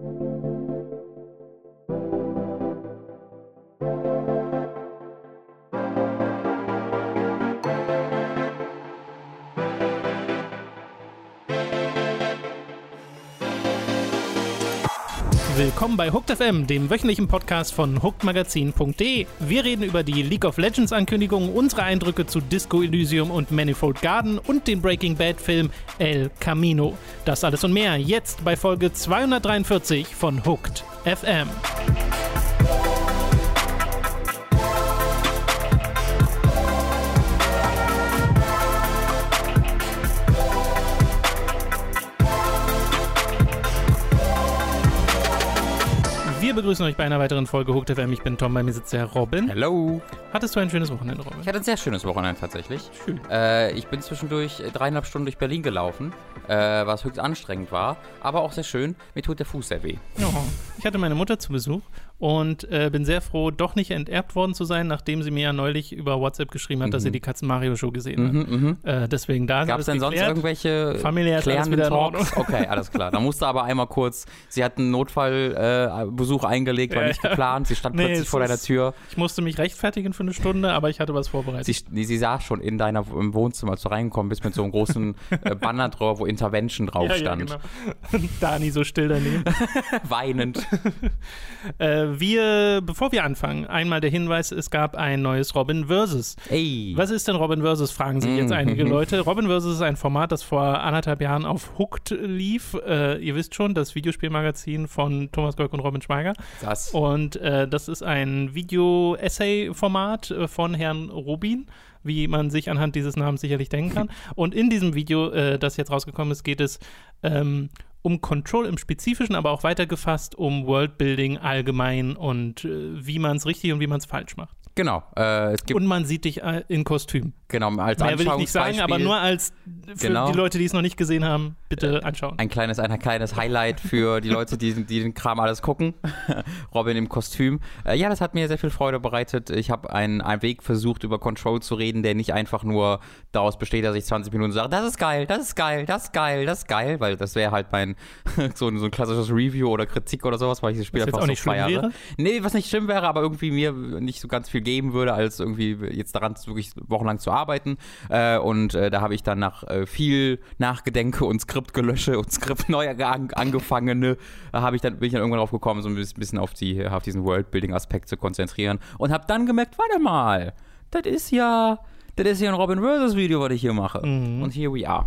Thank you. Willkommen bei Hooked FM, dem wöchentlichen Podcast von hookedmagazin.de. Wir reden über die League of Legends Ankündigungen, unsere Eindrücke zu Disco Elysium und Manifold Garden und den Breaking Bad Film El Camino. Das alles und mehr jetzt bei Folge 243 von Hooked FM. Begrüßen euch bei einer weiteren Folge Hooked FM. Ich bin Tom, bei mir sitzt der Robin. Hello. Hattest du ein schönes Wochenende, Robin? Ich hatte ein sehr schönes Wochenende tatsächlich. Schön. Äh, ich bin zwischendurch äh, dreieinhalb Stunden durch Berlin gelaufen, äh, was höchst anstrengend war, aber auch sehr schön. Mir tut der Fuß sehr weh. Oh. Ich hatte meine Mutter zu Besuch und äh, bin sehr froh, doch nicht enterbt worden zu sein, nachdem sie mir ja neulich über WhatsApp geschrieben hat, dass sie die Katzen-Mario-Show gesehen hat. Mhm, Äh, deswegen da ist Gab es denn sonst geklärt. irgendwelche Familiär ist klärenden wieder. Talks? Okay, alles klar. Da musste aber einmal kurz, sie hat einen Notfallbesuch äh, eingelegt, war Ja, nicht ja. geplant, sie stand Nee, plötzlich vor deiner ist- Tür. Ich musste mich rechtfertigen für eine Stunde, aber ich hatte was vorbereitet. Sie, nee, sie saß schon in deiner im Wohnzimmer, als du reingekommen bist, mit so einem großen äh, Banner drauf, wo Intervention drauf ja, ja, stand. genau. Dani so still daneben. Weinend. äh, wir, bevor wir anfangen, einmal der Hinweis, es gab ein neues Robin Versus. Ey. Was ist denn Robin Versus, fragen sich jetzt Mhm. einige Leute. Robin Versus ist ein Format, das vor anderthalb Jahren auf Hooked lief. Äh, ihr wisst schon, das Videospielmagazin von Thomas Golk und Robin Schweiger. Das. Und äh, das ist ein Video-Essay-Format äh, von Herrn Rubin, wie man sich anhand dieses Namens sicherlich denken kann. Und in diesem Video, äh, das jetzt rausgekommen ist, geht es ähm, um Control im Spezifischen, aber auch weitergefasst um Worldbuilding allgemein und äh, wie man es richtig und wie man es falsch macht. Genau. Äh, es gibt Und man sieht dich äh, in Kostüm. Genau als Mehr will ich nicht sagen, aber nur als für Genau. die Leute, die es noch nicht gesehen haben, bitte anschauen. ein kleines, ein kleines Highlight für die Leute, die, die den Kram alles gucken. Robin im Kostüm. Äh, ja, das hat mir sehr viel Freude bereitet. Ich habe einen, einen Weg versucht, über Control zu reden, der nicht einfach nur daraus besteht, dass ich 20 Minuten sage, das ist geil, das ist geil, das ist geil, das ist geil, weil das wäre halt mein so, ein- so ein klassisches Review oder Kritik oder sowas, weil ich das Spiel Was einfach auch so nicht feiere. wäre? Nee, was nicht schlimm wäre, aber irgendwie mir nicht so ganz viel geben würde, als irgendwie jetzt daran wirklich wochenlang zu arbeiten. Äh, und äh, da habe ich dann nach äh, viel Nachgedenke und Skriptgelösche und Skript neu an, angefangene, äh, habe ich dann bin ich dann irgendwann drauf gekommen, so ein bisschen auf die auf diesen Worldbuilding-Aspekt zu konzentrieren und habe dann gemerkt, warte mal, das ist ja das ist ja ein Robin Versus Video, was ich hier mache. Mhm. Und here we are.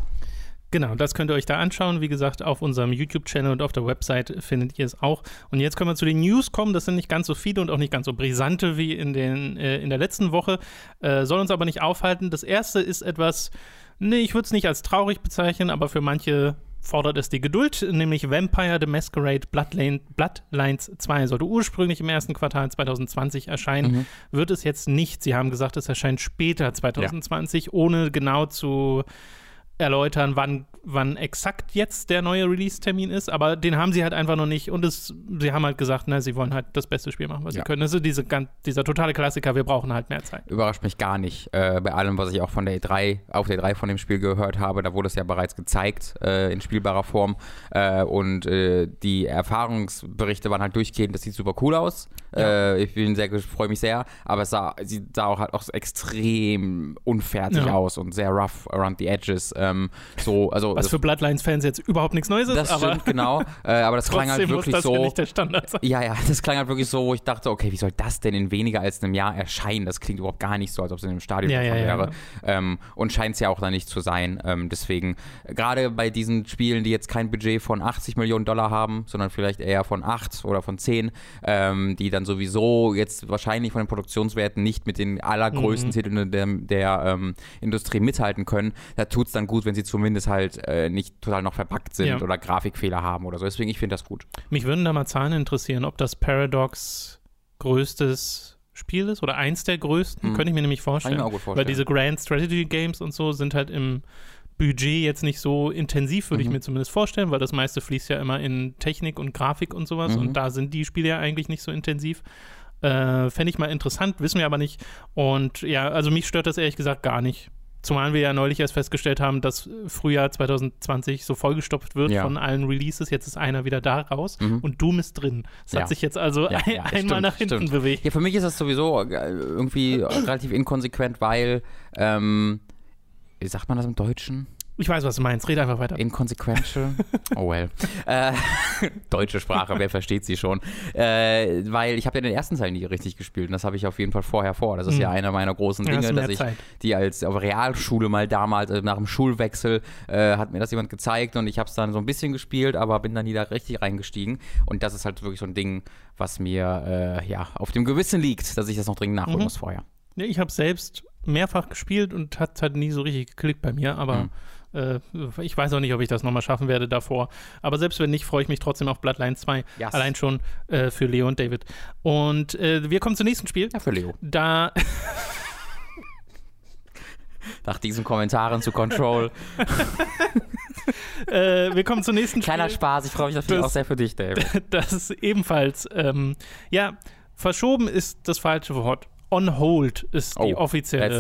Genau, das könnt ihr euch da anschauen. Wie gesagt, auf unserem YouTube-Channel und auf der Website findet ihr es auch. Und jetzt können wir zu den News kommen. Das sind nicht ganz so viele und auch nicht ganz so brisante wie in, den, äh, in der letzten Woche. Äh, soll uns aber nicht aufhalten. Das erste ist etwas, nee, ich würde es nicht als traurig bezeichnen, aber für manche fordert es die Geduld, nämlich Vampire the Masquerade Bloodline, Bloodlines 2 sollte ursprünglich im ersten Quartal 2020 erscheinen, wird es jetzt nicht. Sie haben gesagt, es erscheint später 2020, ohne genau zu erläutern, wann, wann exakt jetzt der neue Release-Termin ist, aber den haben sie halt einfach noch nicht und es, sie haben halt gesagt, na, sie wollen halt das beste Spiel machen, was Ja. sie können. Das ist diese, dieser totale Klassiker, wir brauchen halt mehr Zeit. überrascht mich gar nicht. Äh, bei allem, was ich auch von der E3, auf der E3 von dem Spiel gehört habe, da wurde es ja bereits gezeigt äh, in spielbarer Form. Äh, und äh, die Erfahrungsberichte waren halt durchgehend, das sieht super cool aus. Äh, ich bin sehr, freue mich sehr, aber es sah, sie sah auch halt auch extrem unfertig Ja. aus und sehr rough around the edges. Ähm, so, also Was für Bloodlines-Fans jetzt überhaupt nichts Neues ist, das aber stimmt, genau. Äh, aber das klang halt muss wirklich das so. ja nicht der Standard sein. Ja, ja, das klang halt wirklich so, wo ich dachte, okay, wie soll das denn in weniger als einem Jahr erscheinen? Das klingt überhaupt gar nicht so, als ob es in einem Stadion Ja, ja, ja. wäre. Ähm, und scheint es ja auch dann nicht zu sein. Ähm, deswegen, gerade bei diesen Spielen, die jetzt kein Budget von 80 Millionen Dollar haben, sondern vielleicht eher von 8 oder von 10, ähm, die dann sowieso jetzt wahrscheinlich von den Produktionswerten nicht mit den allergrößten Mhm. Titeln der, der ähm, Industrie mithalten können, da tut es dann gut, wenn sie zumindest halt äh, nicht total noch verpackt sind Ja. oder Grafikfehler haben oder so. Deswegen, ich finde das gut. Mich würden da mal Zahlen interessieren, ob das Paradox größtes Spiel ist oder eins der größten, Hm. könnte ich mir nämlich Kann vorstellen. ich mir auch gut Weil vorstellen. diese Grand Strategy Games und so sind halt im Budget jetzt nicht so intensiv, würde ich Mhm. mir zumindest vorstellen, weil das meiste fließt ja immer in Technik und Grafik und sowas Mhm. und da sind die Spiele ja eigentlich nicht so intensiv. Äh, Fände ich mal interessant, wissen wir aber nicht. Und ja, also mich stört das ehrlich gesagt gar nicht. Zumal wir ja neulich erst festgestellt haben, dass Frühjahr 2020 so vollgestopft wird Ja. von allen Releases. Jetzt ist einer wieder da raus Mhm. und Doom ist drin. Es Ja. hat sich jetzt also Ja, ein, einmal stimmt, nach hinten stimmt. bewegt. Ja, für mich ist das sowieso äh, irgendwie relativ inkonsequent, weil, ähm, wie sagt man das im Deutschen? Ich weiß, was du meinst. Red einfach weiter. Inconsequential? Oh well. Äh, deutsche Sprache, wer versteht sie schon? Äh, weil ich habe ja den ersten Teil nie richtig gespielt und das habe ich auf jeden Fall vorher vor. Das ist Mhm. ja einer meiner großen Ja, Dinge, mehr dass ich Zeit. die als auf Realschule mal damals, also nach dem Schulwechsel, äh, hat mir das jemand gezeigt und ich habe es dann so ein bisschen gespielt, aber bin dann nie da richtig reingestiegen. Und das ist halt wirklich so ein Ding, was mir äh, ja auf dem Gewissen liegt, dass ich das noch dringend nachholen Mhm. muss vorher. Ja, ich habe selbst mehrfach gespielt und hat halt nie so richtig geklickt bei mir, aber Mhm. Äh, ich weiß auch nicht, ob ich das nochmal schaffen werde davor. Aber selbst wenn nicht, freue ich mich trotzdem auf Bloodline 2. Yes. Allein schon äh, für Leo und David. Und äh, wir kommen zum nächsten Spiel. Ja, für Leo. Da, Nach diesen Kommentaren zu Control. äh, wir kommen zum nächsten Kleiner Spiel. Spaß, ich freue mich natürlich Das- auch sehr für dich, Dave. Das ebenfalls, ähm, ja, verschoben ist das falsche Wort. On hold ist die Oh, a offizielle,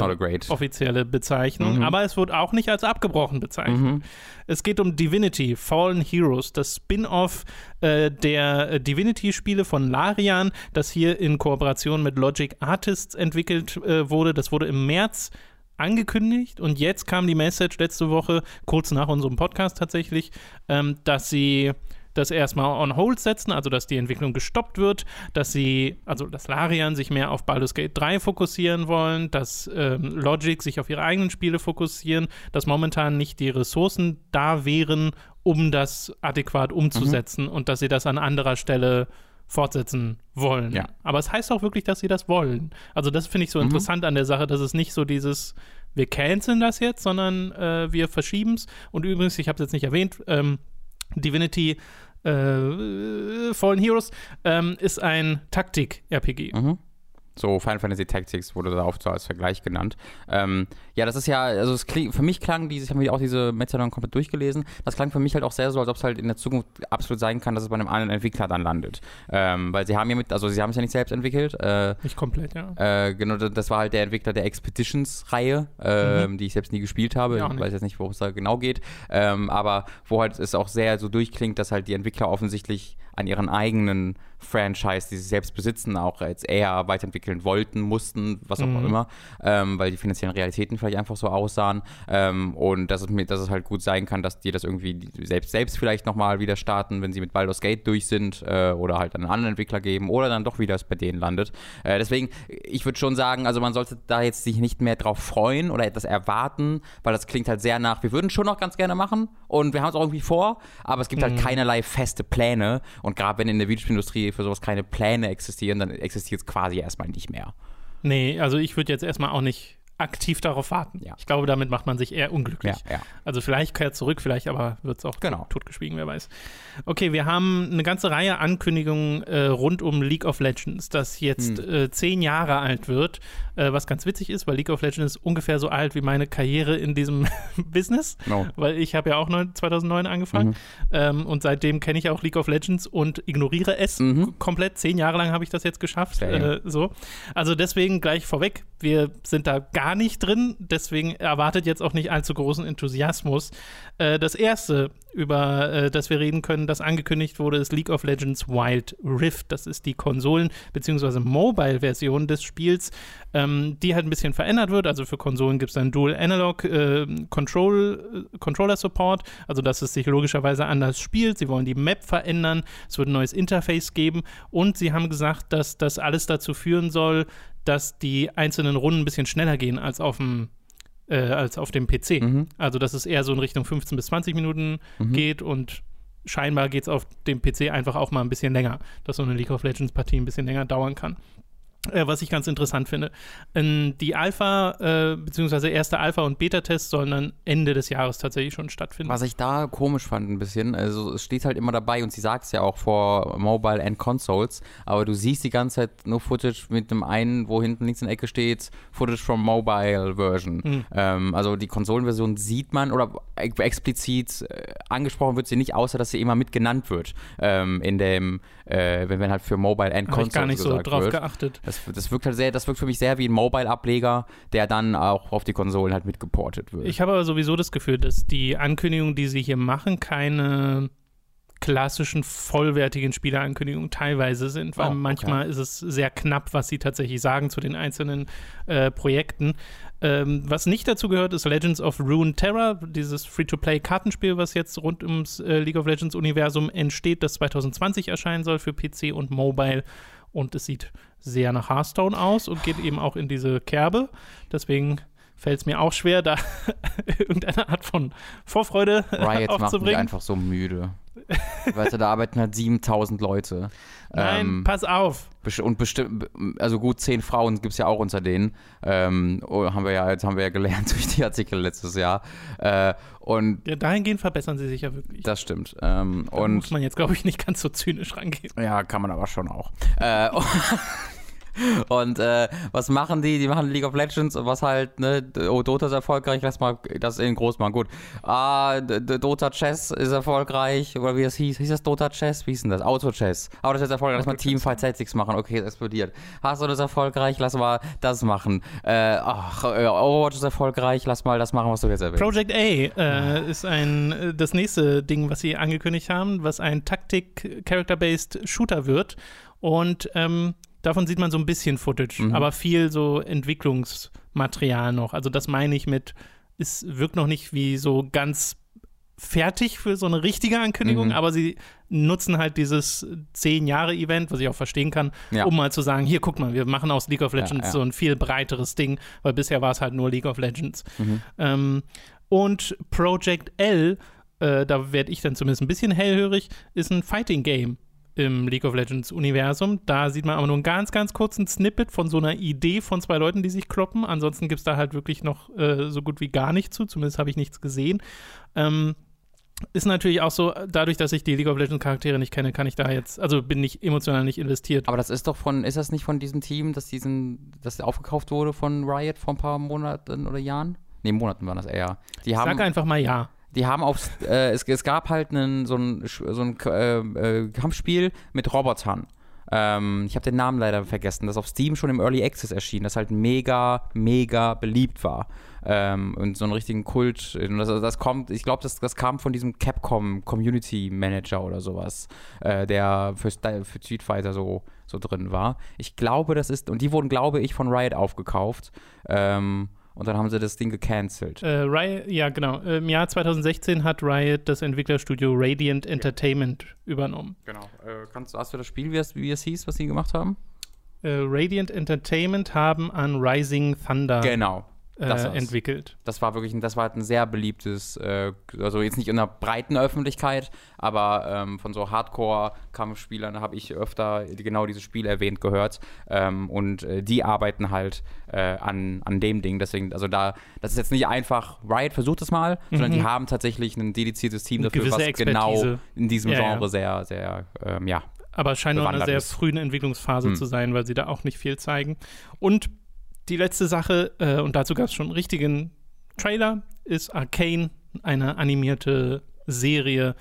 offizielle Bezeichnung, Mhm. aber es wird auch nicht als abgebrochen bezeichnet. Mhm. Es geht um Divinity, Fallen Heroes, das Spin-off äh, der äh, Divinity-Spiele von Larian, das hier in Kooperation mit Logic Artists entwickelt äh, wurde. Das wurde im März angekündigt und jetzt kam die Message letzte Woche, kurz nach unserem Podcast tatsächlich, ähm, dass sie das erstmal on hold setzen, also dass die Entwicklung gestoppt wird, dass sie, also dass Larian sich mehr auf Baldur's Gate 3 fokussieren wollen, dass ähm, Logic sich auf ihre eigenen Spiele fokussieren, dass momentan nicht die Ressourcen da wären, um das adäquat umzusetzen und dass sie das an anderer Stelle fortsetzen wollen. Ja. Aber es heißt auch wirklich, dass sie das wollen. Also das finde ich so Mhm. interessant an der Sache, dass es nicht so dieses wir canceln das jetzt, sondern äh, wir verschieben es. Und übrigens, ich habe es jetzt nicht erwähnt, ähm, Divinity äh, Fallen Heroes ähm, ist ein Taktik-RPG. Mhm. So Final Fantasy Tactics wurde da oft so als Vergleich genannt. Ähm, ja, das ist ja, also es kling, für mich klang dieses, ich habe mir auch diese Metadon komplett durchgelesen, das klang für mich halt auch sehr so, als ob es halt in der Zukunft absolut sein kann, dass es bei einem anderen Entwickler dann landet. Ähm, weil sie haben ja mit, also sie haben es ja nicht selbst entwickelt, äh, Nicht komplett, ja. äh, genau, das- war halt der Entwickler der Expeditions-Reihe, ähm, die ich selbst nie gespielt habe. Ja, ich weiß jetzt nicht, worum es da genau geht. Ähm, aber wo halt es auch sehr so durchklingt, dass halt die Entwickler offensichtlich an ihren eigenen Franchise, die sie selbst besitzen, auch jetzt eher weiterentwickeln wollten, mussten, was auch Mhm. immer, ähm, weil die finanziellen Realitäten vielleicht einfach so aussahen. Ähm, und dass es, mir, dass es halt gut sein kann, dass die das irgendwie selbst, selbst vielleicht nochmal wieder starten, wenn sie mit Baldur's Gate durch sind äh, oder halt einen anderen Entwickler geben oder dann doch wieder es bei denen landet. Äh, deswegen, ich würde schon sagen, also man sollte da jetzt sich nicht mehr drauf freuen oder etwas erwarten, weil das klingt halt sehr nach, wir würden schon noch ganz gerne machen und wir haben es auch irgendwie vor, aber es gibt halt keinerlei feste Pläne und gerade wenn in der Videospielindustrie für sowas keine Pläne existieren, dann existiert es quasi erstmal nicht mehr. Nee, also ich würde jetzt erstmal auch nicht aktiv darauf warten. Ja. Ich glaube, damit macht man sich eher unglücklich. Ja, ja. Also vielleicht kehrt zurück, vielleicht aber wird es auch Genau. totgeschwiegen, wer weiß. Okay, wir haben eine ganze Reihe Ankündigungen äh, rund um League of Legends, das jetzt Hm. äh, zehn Jahre alt wird, äh, was ganz witzig ist, weil League of Legends ist ungefähr so alt wie meine Karriere in diesem Business, No. weil ich habe ja auch neun- 2009 angefangen Mhm. ähm, und seitdem kenne ich auch League of Legends und ignoriere es Mhm. komplett. Zehn Jahre lang habe ich das jetzt geschafft. Äh, so. Also deswegen gleich vorweg, wir sind da gar nicht drin, deswegen erwartet jetzt auch nicht allzu großen Enthusiasmus. Äh, das erste, über äh, das wir reden können, das angekündigt wurde, ist League of Legends Wild Rift. Das ist die Konsolen- bzw. Mobile-Version des Spiels, ähm, die halt ein bisschen verändert wird. Also für Konsolen gibt es dann Dual Analog äh, Control, Controller Support, also dass es sich logischerweise anders spielt. Sie wollen die Map verändern, es wird ein neues Interface geben und sie haben gesagt, dass das alles dazu führen soll, dass die einzelnen Runden ein bisschen schneller gehen als auf dem äh, als auf dem PC. Mhm. Also dass es eher so in Richtung 15 bis 20 Minuten geht und scheinbar geht es auf dem PC einfach auch mal ein bisschen länger, dass so eine League of Legends Partie ein bisschen länger dauern kann. Äh, was ich ganz interessant finde. Ähm, die Alpha, äh, beziehungsweise erste Alpha- und Beta-Tests sollen dann Ende des Jahres tatsächlich schon stattfinden. Was ich da komisch fand ein bisschen, also es steht halt immer dabei und sie sagt es ja auch vor Mobile and Consoles, aber du siehst die ganze Zeit nur Footage mit dem einen, wo hinten links in der Ecke steht, Footage from Mobile Version. Hm. Ähm, also die Konsolenversion sieht man oder ex- explizit äh, angesprochen wird sie nicht, außer dass sie immer mit genannt wird ähm, in dem, äh, wenn, wenn halt für Mobile and Habe ich Consoles gar nicht so drauf wird. geachtet. Das, das wirkt halt sehr, das wirkt für mich sehr wie ein Mobile-Ableger, der dann auch auf die Konsolen halt mitgeportet wird. Ich habe aber sowieso das Gefühl, dass die Ankündigungen, die sie hier machen, keine klassischen vollwertigen Spielerankündigungen teilweise sind, weil Oh, okay. manchmal ist es sehr knapp, was sie tatsächlich sagen zu den einzelnen äh, Projekten. Ähm, was nicht dazu gehört, ist Legends of Rune Terror, dieses Free-to-Play-Kartenspiel, was jetzt rund ums äh, League of Legends-Universum entsteht, das 2020 erscheinen soll für PC und Mobile. Und es sieht sehr nach Hearthstone aus und geht eben auch in diese Kerbe. Deswegen fällt es mir auch schwer, da irgendeine Art von Vorfreude Riot macht mich aufzubringen. einfach so müde. weißt du, da arbeiten halt 7000 Leute. Nein, Ähm, pass auf. und bestimmt, also gut zehn Frauen gibt es ja auch unter denen. Ähm, oh, haben wir ja, jetzt haben wir ja gelernt durch die Artikel letztes Jahr. Äh, und Ja, dahingehend verbessern sie sich ja wirklich. das stimmt. Ähm, Da und muss man jetzt, glaube ich, nicht ganz so zynisch rangehen. Ja, kann man aber schon auch. Äh, und äh, was machen die? Die machen League of Legends und was halt, ne, oh, Dota ist erfolgreich, lass mal das in groß machen. Gut. Ah, Dota Chess ist erfolgreich, oder wie das hieß. Hieß das Dota Chess? Wie hieß denn das? Auto Chess. Aber das ist erfolgreich, lass mal Auto Teamfight Tactics machen. Okay, es explodiert. Hearthstone ist erfolgreich, lass mal das machen. Äh, ach, äh, Overwatch ist erfolgreich, lass mal das machen, was du jetzt erwähnt Project A äh, ist ein äh, das nächste Ding, was sie angekündigt haben, was ein Taktik-Character-Based Shooter wird. Und ähm, davon sieht man so ein bisschen Footage, Mhm. aber viel so Entwicklungsmaterial noch. Also das meine ich mit, es wirkt noch nicht wie so ganz fertig für so eine richtige Ankündigung, Mhm. aber sie nutzen halt dieses 10-Jahre-Event, was ich auch verstehen kann, Ja. um mal zu sagen, hier, guck mal, wir machen aus League of Legends ja. so ein viel breiteres Ding, weil bisher war es halt nur League of Legends. Mhm. Ähm, und Project L, äh, da werde ich dann zumindest ein bisschen hellhörig, ist ein Fighting Game im League of Legends Universum. Da sieht man aber nur einen ganz, ganz kurzen Snippet von so einer Idee von zwei Leuten, die sich kloppen. Ansonsten gibt es da halt wirklich noch äh, so gut wie gar nichts zu. Zumindest habe ich nichts gesehen. Ähm, ist natürlich auch so, dadurch, dass ich die League of Legends Charaktere nicht kenne, kann ich da jetzt, also bin ich emotional nicht investiert. Aber das ist doch von, ist das nicht von diesem Team, das diesen, das aufgekauft wurde von Riot vor ein paar Monaten oder Jahren? Nee, Monaten waren das eher. Die haben, Sag einfach mal ja. Die haben auf, äh, es, es gab halt einen, so ein, so ein äh, äh, Kampfspiel mit Robotern. Ähm, ich habe den Namen leider vergessen, das auf Steam schon im Early Access erschien, das halt mega, mega beliebt war. Ähm, und so einen richtigen Kult. Das, das kommt, ich glaube, das, das kam von diesem Capcom Community Manager oder sowas, äh, der für, für Street Fighter so, so drin war. Ich glaube, das ist, und die wurden, glaube ich, von Riot aufgekauft. Ähm, und dann haben sie das Ding gecancelt. Äh, Riot, ja, genau. Im Jahr 2016 hat Riot das Entwicklerstudio Radiant Entertainment übernommen. Genau. Äh, kannst, hast du das Spiel, wie es, wie es hieß, was sie gemacht haben? Äh, Radiant Entertainment haben an Rising Thunder Genau. Äh, das war's. entwickelt. Das war wirklich, ein, das war halt ein sehr beliebtes, äh, also jetzt nicht in der breiten Öffentlichkeit, aber ähm, von so Hardcore-Kampfspielern habe ich öfter genau dieses Spiel erwähnt gehört. Ähm, und äh, die arbeiten halt äh, an, an dem Ding. Deswegen, also da, das ist jetzt nicht einfach, Riot versucht es mal, sondern Mhm. die haben tatsächlich ein dediziertes Team dafür, was genau Expertise. in diesem Ja, ja. Genre sehr, sehr, ähm, ja. Aber es scheint noch in einer sehr frühen Entwicklungsphase Hm. zu sein, weil sie da auch nicht viel zeigen. Und die letzte Sache, äh, und dazu gab es schon einen richtigen Trailer, ist Arcane, eine animierte Serie.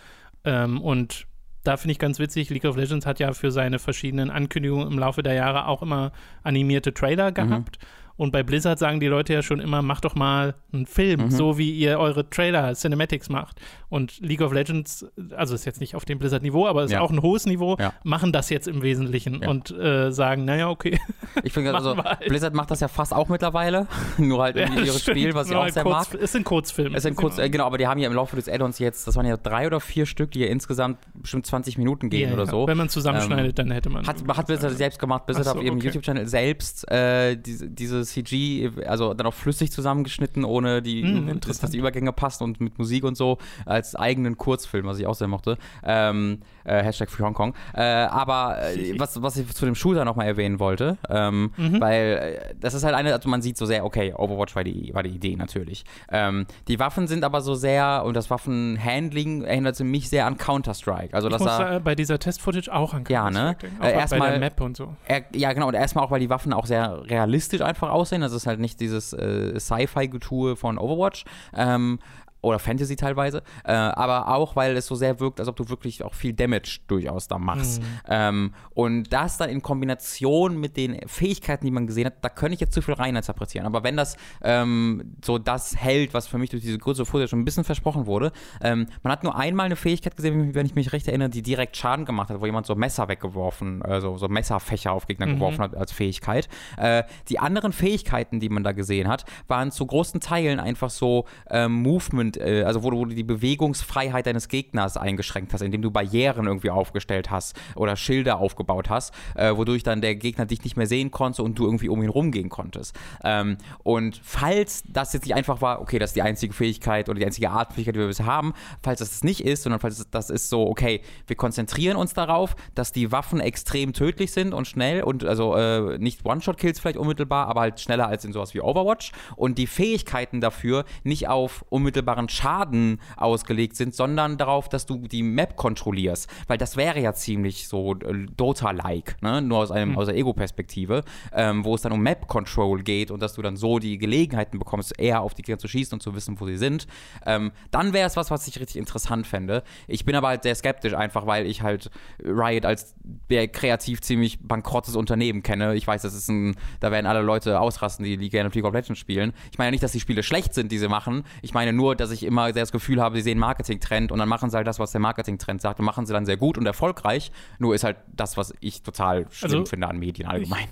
Ähm, und da finde ich ganz witzig, League of Legends hat ja für seine verschiedenen Ankündigungen im Laufe der Jahre auch immer animierte Trailer gehabt. Und bei Blizzard sagen die Leute ja schon immer, macht doch mal einen Film, Mhm. so wie ihr eure Trailer, Cinematics macht. Und League of Legends, also ist jetzt nicht auf dem Blizzard-Niveau, aber ist Ja. auch ein hohes Niveau, Ja. machen das jetzt im Wesentlichen Ja. und äh, sagen, naja, okay. Ich finde, also, halt. Blizzard macht das ja fast auch mittlerweile, nur halt ihrem stimmt. Spiel, was ich auch sehr kurz, mag. Es sind Kurzfilme. Es sind kurz, äh, genau, aber die haben ja im Laufe des Add-ons jetzt, das waren ja drei oder vier Stück, die ja insgesamt bestimmt 20 Minuten gehen Ja, oder so. Wenn man zusammenschneidet, dann hätte man. Hat, hat Blizzard selbst gemacht, Blizzard so, auf ihrem okay. YouTube-Channel selbst äh, diese, diese CG, also dann auch flüssig zusammengeschnitten, ohne die, Hm, dass die Übergänge passen und mit Musik und so, als eigenen Kurzfilm, was ich auch sehr mochte. Ähm, äh, Hashtag Free Hong Kong. Äh, aber äh, was, was ich zu dem Shooter nochmal erwähnen wollte, ähm, Mhm. weil äh, das ist halt eine, also man sieht so sehr, okay, Overwatch war die, war die Idee natürlich. Ähm, die Waffen sind aber so sehr, und das Waffenhandling erinnert mich sehr an Counter-Strike. Also ich dass muss da äh, bei dieser Test-Footage auch an Ja, ne? Counter-Strike. Äh, bei erstmal- der Map und so. er, ja, genau. Und erstmal auch, weil die Waffen auch sehr realistisch einfach aussehen. Also es ist halt nicht dieses Sci-Fi-Getue von Overwatch. Ähm, oder Fantasy teilweise, äh, aber auch, weil es so sehr wirkt, als ob du wirklich auch viel Damage durchaus da machst. Mhm. Ähm, und das dann in Kombination mit den Fähigkeiten, die man gesehen hat, da könnte ich jetzt zu viel rein interpretieren. Aber wenn das ähm, so das hält, was für mich durch diese kurze Folie schon ein bisschen versprochen wurde, ähm, man hat nur einmal eine Fähigkeit gesehen, wenn ich mich recht erinnere, die direkt Schaden gemacht hat, wo jemand so Messer weggeworfen, also so Messerfächer auf Gegner Mhm. geworfen hat als Fähigkeit. Äh, die anderen Fähigkeiten, die man da gesehen hat, waren zu großen Teilen einfach so ähm, Movement, äh, also wo du, die Bewegungsfreiheit deines Gegners eingeschränkt hast, indem du Barrieren irgendwie aufgestellt hast oder Schilder aufgebaut hast, äh, wodurch dann der Gegner dich nicht mehr sehen konnte und du irgendwie um ihn rumgehen konntest. Ähm, und falls das jetzt nicht einfach war, okay, das ist die einzige Fähigkeit oder die einzige Art Fähigkeit, die wir bisher haben, falls das nicht ist, sondern falls das- das ist so, okay, wir konzentrieren uns darauf, dass die Waffen extrem tödlich sind und schnell und also äh, nicht One-Shot-Kills vielleicht unmittelbar, aber halt schneller als in sowas wie Overwatch und die Fähigkeiten dafür nicht auf unmittelbaren Schaden ausgelegt sind, sondern darauf, dass du die Map kontrollierst, weil das wäre ja ziemlich so äh, Dota-like, ne? nur aus, einem, aus der Ego-Perspektive, ähm, wo es dann um Map-Control geht und dass du dann so die Gelegenheiten bekommst, eher auf die Gegner zu schießen und zu wissen, wo sie sind, ähm, dann wäre es was, was ich richtig interessant fände. Ich bin aber halt sehr skeptisch, einfach weil ich halt Riot als der kreativ ziemlich bankrottes Unternehmen kenne. Ich weiß, das ist ein, da werden alle Leute ausrasten, die gerne League of Legends spielen. Ich meine nicht, dass die Spiele schlecht sind, die sie machen. Ich meine nur, dass ich immer sehr das Gefühl habe, sie sehen Marketing-Trend und dann machen sie halt das, was der Marketing-Trend sagt und machen sie dann sehr gut und erfolgreich. Nur ist halt das, was ich total schlimm Also, finde an Medien allgemein.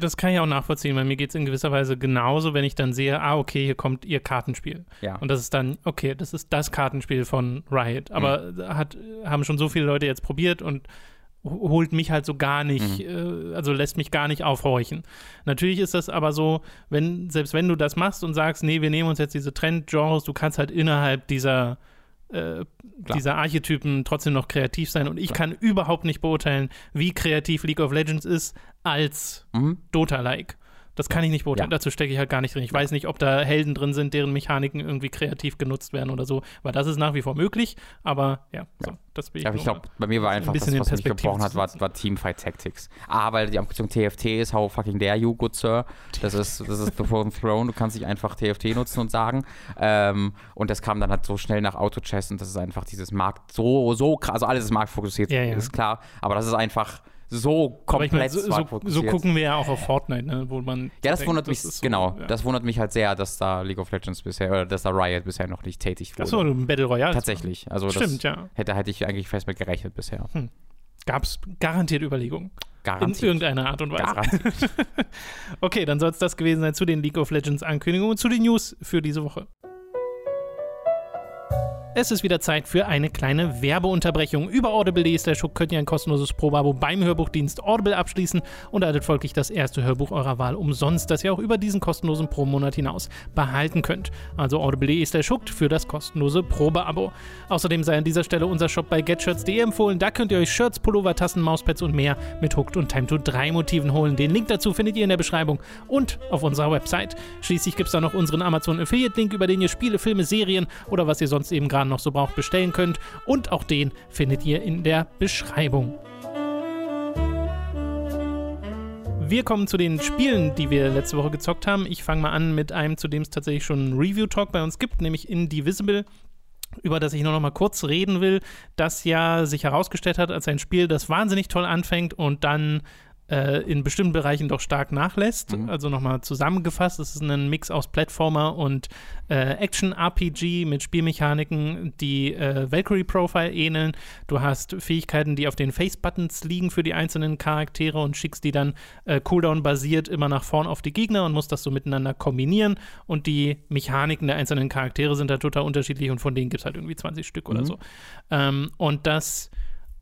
Das kann ich auch nachvollziehen, weil mir geht es in gewisser Weise genauso, wenn ich dann sehe, ah, okay, hier kommt ihr Kartenspiel. Ja. Und das ist dann, okay, das ist das Kartenspiel von Riot. Aber hat, haben schon so viele Leute jetzt probiert und holt mich halt so gar nicht, äh, also lässt mich gar nicht aufhorchen. Natürlich ist das aber so, wenn, selbst wenn du das machst und sagst, nee, wir nehmen uns jetzt diese Trend-Genres, du kannst halt innerhalb dieser äh, dieser Archetypen trotzdem noch kreativ sein und ich kann überhaupt nicht beurteilen, wie kreativ League of Legends ist als Mhm. Dota-like. Das kann ich nicht beurteilen. Ja. Dazu stecke ich halt gar nicht drin. Ich weiß nicht, ob da Helden drin sind, deren Mechaniken irgendwie kreativ genutzt werden oder so, weil das ist nach wie vor möglich. Aber ja, so, das will ich, Ja, ich glaube, bei mir war ein einfach bisschen das, was mich gebrochen hat, war, war Teamfight Tactics. A, weil die Abkürzung TFT ist, how fucking dare you, good sir. Das ist, das ist The Fourth Throne, du kannst nicht einfach TFT nutzen und sagen. Ähm, und das kam dann halt so schnell nach Auto-Chess und das ist einfach dieses Markt so, so krass, also alles ist marktfokussiert, ja. ist klar, aber das ist einfach so Aber ich komplett so, so, so gucken wir ja auch auf Fortnite, ne, wo man. ja, das denkt, wundert mich, so, genau, ja. das wundert mich halt sehr, dass da League of Legends bisher, oder dass da Riot bisher noch nicht tätig wurde. Achso, ein Battle Royale. Tatsächlich, also Stimmt, das ja. hätte, hätte ich eigentlich fest mit gerechnet bisher. Gab es garantiert Überlegungen. In Garantiert. irgendeiner Art und Weise. Garantiert. Okay, dann soll es das gewesen sein zu den League of Legends Ankündigungen und zu den News für diese Woche. Es ist wieder Zeit für eine kleine Werbeunterbrechung. Über audible.de slash könnt ihr ein kostenloses Probeabo beim Hörbuchdienst Audible abschließen und erhaltet folglich das erste Hörbuch eurer Wahl umsonst, das ihr auch über diesen kostenlosen Pro-Monat hinaus behalten könnt. Also audible.de slash für das kostenlose Probeabo. Außerdem sei an dieser Stelle unser Shop bei getshirts.de empfohlen. Da könnt ihr euch Shirts, Pullover, Tassen, Mauspads und mehr mit Hooked und Time to 3 Motiven holen. Den Link dazu findet ihr in der Beschreibung und auf unserer Website. Schließlich gibt es da noch unseren Amazon Affiliate Link, über den ihr Spiele, Filme, Serien oder was ihr sonst eben gerade noch so braucht bestellen könnt. Und auch den findet ihr in der Beschreibung. Wir kommen zu den Spielen, die wir letzte Woche gezockt haben. Ich fange mal an mit einem, zu dem es tatsächlich schon einen Review-Talk bei uns gibt, nämlich Indivisible über das ich nur noch mal kurz reden will, das ja sich herausgestellt hat als ein Spiel, das wahnsinnig toll anfängt und dann äh, in bestimmten Bereichen doch stark nachlässt. Also nochmal zusammengefasst, es ist ein Mix aus Plattformer und äh, Action-RPG mit Spielmechaniken, die äh, Valkyrie Profile ähneln. Du hast Fähigkeiten, die auf den Face-Buttons liegen für die einzelnen Charaktere und schickst die dann äh, Cooldown-basiert immer nach vorn auf die Gegner und musst das so miteinander kombinieren. Und die Mechaniken der einzelnen Charaktere sind da total unterschiedlich und von denen gibt es halt irgendwie 20 Stück oder so. Ähm, und das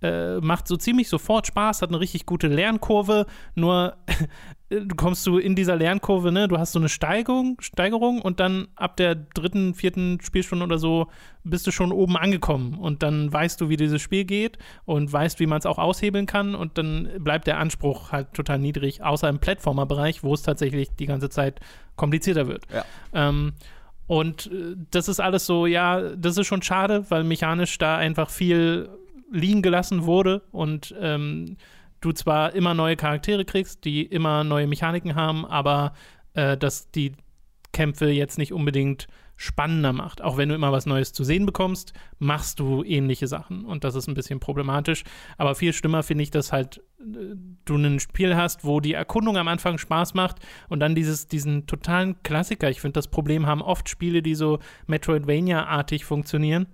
äh, macht so ziemlich sofort Spaß, hat eine richtig gute Lernkurve, nur du kommst du in dieser Lernkurve, ne, du hast so eine Steigerung, Steigerung und dann ab der dritten, vierten Spielstunde oder so bist du schon oben angekommen und dann weißt du, wie dieses Spiel geht und weißt, wie man es auch aushebeln kann und dann bleibt der Anspruch halt total niedrig, außer im Plattformer-Bereich, wo es tatsächlich die ganze Zeit komplizierter wird. Ja. Ähm, und äh, das ist alles so, ja, das ist schon schade, weil mechanisch da einfach viel liegen gelassen wurde und ähm, du zwar immer neue Charaktere kriegst, die immer neue Mechaniken haben, aber äh, dass die Kämpfe jetzt nicht unbedingt spannender macht. Auch wenn du immer was Neues zu sehen bekommst, machst du ähnliche Sachen. Und das ist ein bisschen problematisch. Aber viel schlimmer finde ich, dass halt äh, du ein Spiel hast, wo die Erkundung am Anfang Spaß macht und dann dieses, diesen totalen Klassiker. Ich finde, das Problem haben oft Spiele, die so Metroidvania-artig funktionieren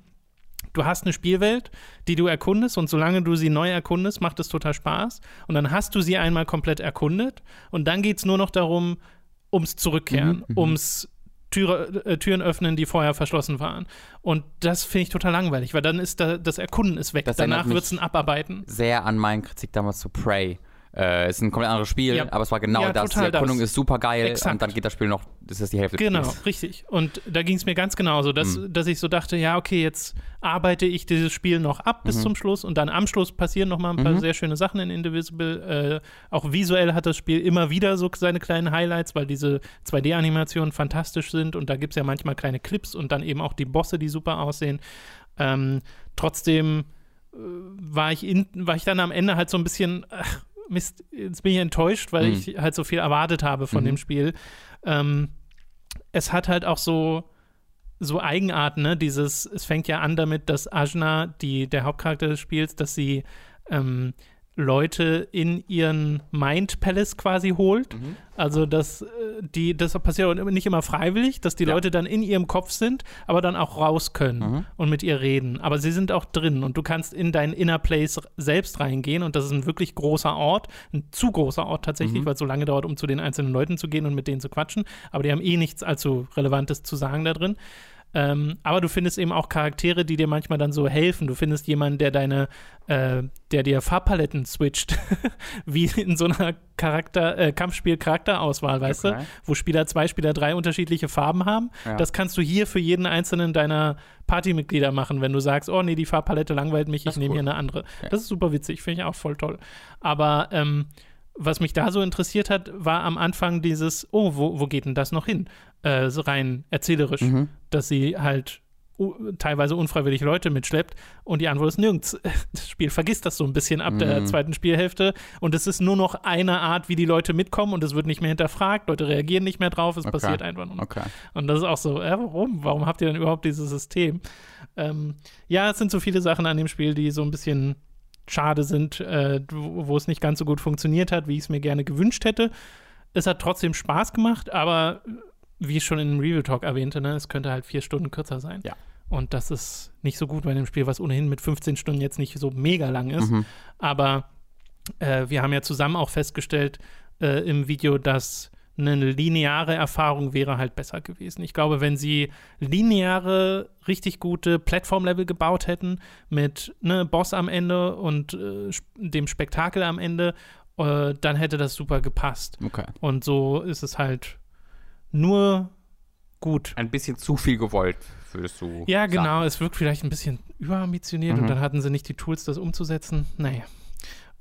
du hast eine Spielwelt, die du erkundest und solange du sie neu erkundest, macht es total Spaß. Und dann hast du sie einmal komplett erkundet und dann geht es nur noch darum, ums Zurückkehren, mhm, mhm, ums Türe, äh, Türen öffnen, die vorher verschlossen waren. Und das finde ich total langweilig, weil dann ist da, das Erkunden ist weg. Das Danach wird es ein Abarbeiten. Sehr an meinen Kritik damals zu Prey. Äh, ist ein komplett anderes Spiel, ja. aber es war genau ja, das. Die Erkundung das. ist super geil Exakt. und dann geht das Spiel noch, das ist die Hälfte Genau, Spiels. richtig. Und da ging es mir ganz genauso, dass, mhm. dass ich so dachte, ja, okay, jetzt arbeite ich dieses Spiel noch ab bis mhm. zum Schluss und dann am Schluss passieren noch mal ein paar mhm. sehr schöne Sachen in Indivisible. Äh, auch visuell hat das Spiel immer wieder so seine kleinen Highlights, weil diese 2D-Animationen fantastisch sind und da gibt es ja manchmal kleine Clips und dann eben auch die Bosse, die super aussehen. Ähm, trotzdem äh, war ich, in, war ich dann am Ende halt so ein bisschen, ach, Mist, jetzt bin ich enttäuscht, weil mhm. ich halt so viel erwartet habe von mhm. dem Spiel. Ähm, es hat halt auch so, so Eigenarten, ne? Dieses, es fängt ja an damit, dass Ajna, die, der Hauptcharakter des Spiels, dass sie ähm, Leute in ihren Mind Palace quasi holt. Mhm. Also, dass äh, die, das passiert nicht immer freiwillig, dass die ja. Leute dann in ihrem Kopf sind, aber dann auch raus können mhm. und mit ihr reden. Aber sie sind auch drin und du kannst in deinen Inner Place selbst reingehen und das ist ein wirklich großer Ort, ein zu großer Ort tatsächlich, mhm. weil es so lange dauert, um zu den einzelnen Leuten zu gehen und mit denen zu quatschen. Aber die haben eh nichts allzu Relevantes zu sagen da drin. Ähm, aber du findest eben auch Charaktere, die dir manchmal dann so helfen. Du findest jemanden, der deine, äh, der dir Farbpaletten switcht, wie in so einer Charakter, äh, Kampfspiel-Charakterauswahl, weißt okay. du? Wo Spieler 2, Spieler 3 unterschiedliche Farben haben. Ja. Das kannst du hier für jeden einzelnen deiner Partymitglieder machen, wenn du sagst, oh nee, die Farbpalette langweilt mich, ich nehme cool. hier eine andere. Ja. Das ist super witzig, finde ich auch voll toll. Aber ähm, was mich da so interessiert hat, war am Anfang dieses, oh, wo, wo geht denn das noch hin? Äh, so rein erzählerisch, mhm. dass sie halt teilweise unfreiwillig Leute mitschleppt und die Antwort ist nirgends. Das Spiel vergisst das so ein bisschen ab mhm. der zweiten Spielhälfte und es ist nur noch eine Art, wie die Leute mitkommen und es wird nicht mehr hinterfragt, Leute reagieren nicht mehr drauf, es okay. passiert einfach nur. Okay. Und das ist auch so, äh, warum? Warum habt ihr denn überhaupt dieses System? Ähm, ja, es sind so viele Sachen an dem Spiel, die so ein bisschen schade sind, äh, wo, es nicht ganz so gut funktioniert hat, wie ich es mir gerne gewünscht hätte. Es hat trotzdem Spaß gemacht, aber wie ich schon in dem Review Talk erwähnte, ne, es könnte halt vier Stunden kürzer sein. Ja. Und das ist nicht so gut bei einem Spiel, was ohnehin mit 15 Stunden jetzt nicht so mega lang ist. Mhm. Aber äh, wir haben ja zusammen auch festgestellt äh, im Video, dass eine lineare Erfahrung wäre halt besser gewesen. Ich glaube, wenn sie lineare, richtig gute Plattform-Level gebaut hätten, mit ne, Boss am Ende und äh, dem Spektakel am Ende, äh, dann hätte das super gepasst. Okay. Und so ist es halt nur gut. Ein bisschen zu viel gewollt, würdest du. Ja, genau. Sagen. Es wirkt vielleicht ein bisschen überambitioniert mhm. und dann hatten sie nicht die Tools, das umzusetzen. Naja.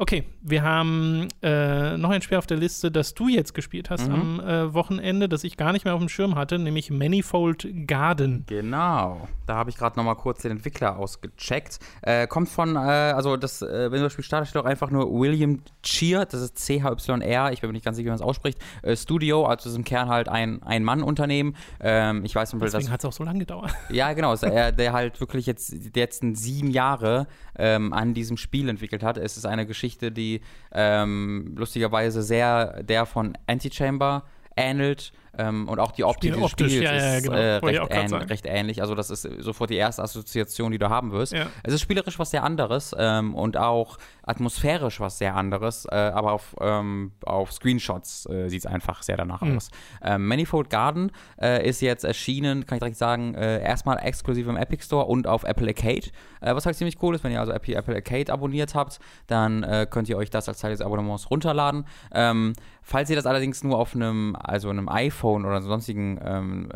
Okay, wir haben äh, noch ein Spiel auf der Liste, das du jetzt gespielt hast mhm. am äh, Wochenende, das ich gar nicht mehr auf dem Schirm hatte, nämlich Manifold Garden. Genau, da habe ich gerade noch mal kurz den Entwickler ausgecheckt. Äh, kommt von, äh, also das, äh, wenn du das Spiel startest, steht auch einfach nur William Cheer, das ist C-H-Y-R, ich bin mir nicht ganz sicher, wie man es ausspricht, äh, Studio, also ist im Kern halt ein Ein-Mann-Unternehmen. Ähm, ich weiß nicht, Deswegen hat es auch so lange gedauert. Ja, genau, der, der halt wirklich jetzt die letzten sieben Jahre ähm, an diesem Spiel entwickelt hat. Es ist eine Geschichte, die ähm, lustigerweise sehr der von Antichamber ähnelt. Ähm, und auch die Optik des Spiels ja, ja, ist genau. äh, recht, ähn recht, ähnlich. Also das ist sofort die erste Assoziation, die du haben wirst. Ja. Es ist spielerisch was sehr anderes ähm, und auch atmosphärisch was sehr anderes, äh, aber auf, ähm, auf Screenshots äh, sieht es einfach sehr danach mhm. aus. Ähm, Manifold Garden äh, ist jetzt erschienen, kann ich direkt sagen, äh, erstmal exklusiv im Epic Store und auf Apple Arcade. Äh, was halt ziemlich cool ist, wenn ihr also Apple, Apple Arcade abonniert habt, dann könnt ihr euch das als Teil des Abonnements runterladen. Ähm, falls ihr das allerdings nur auf einem, also einem iPhone oder sonstigen ähm,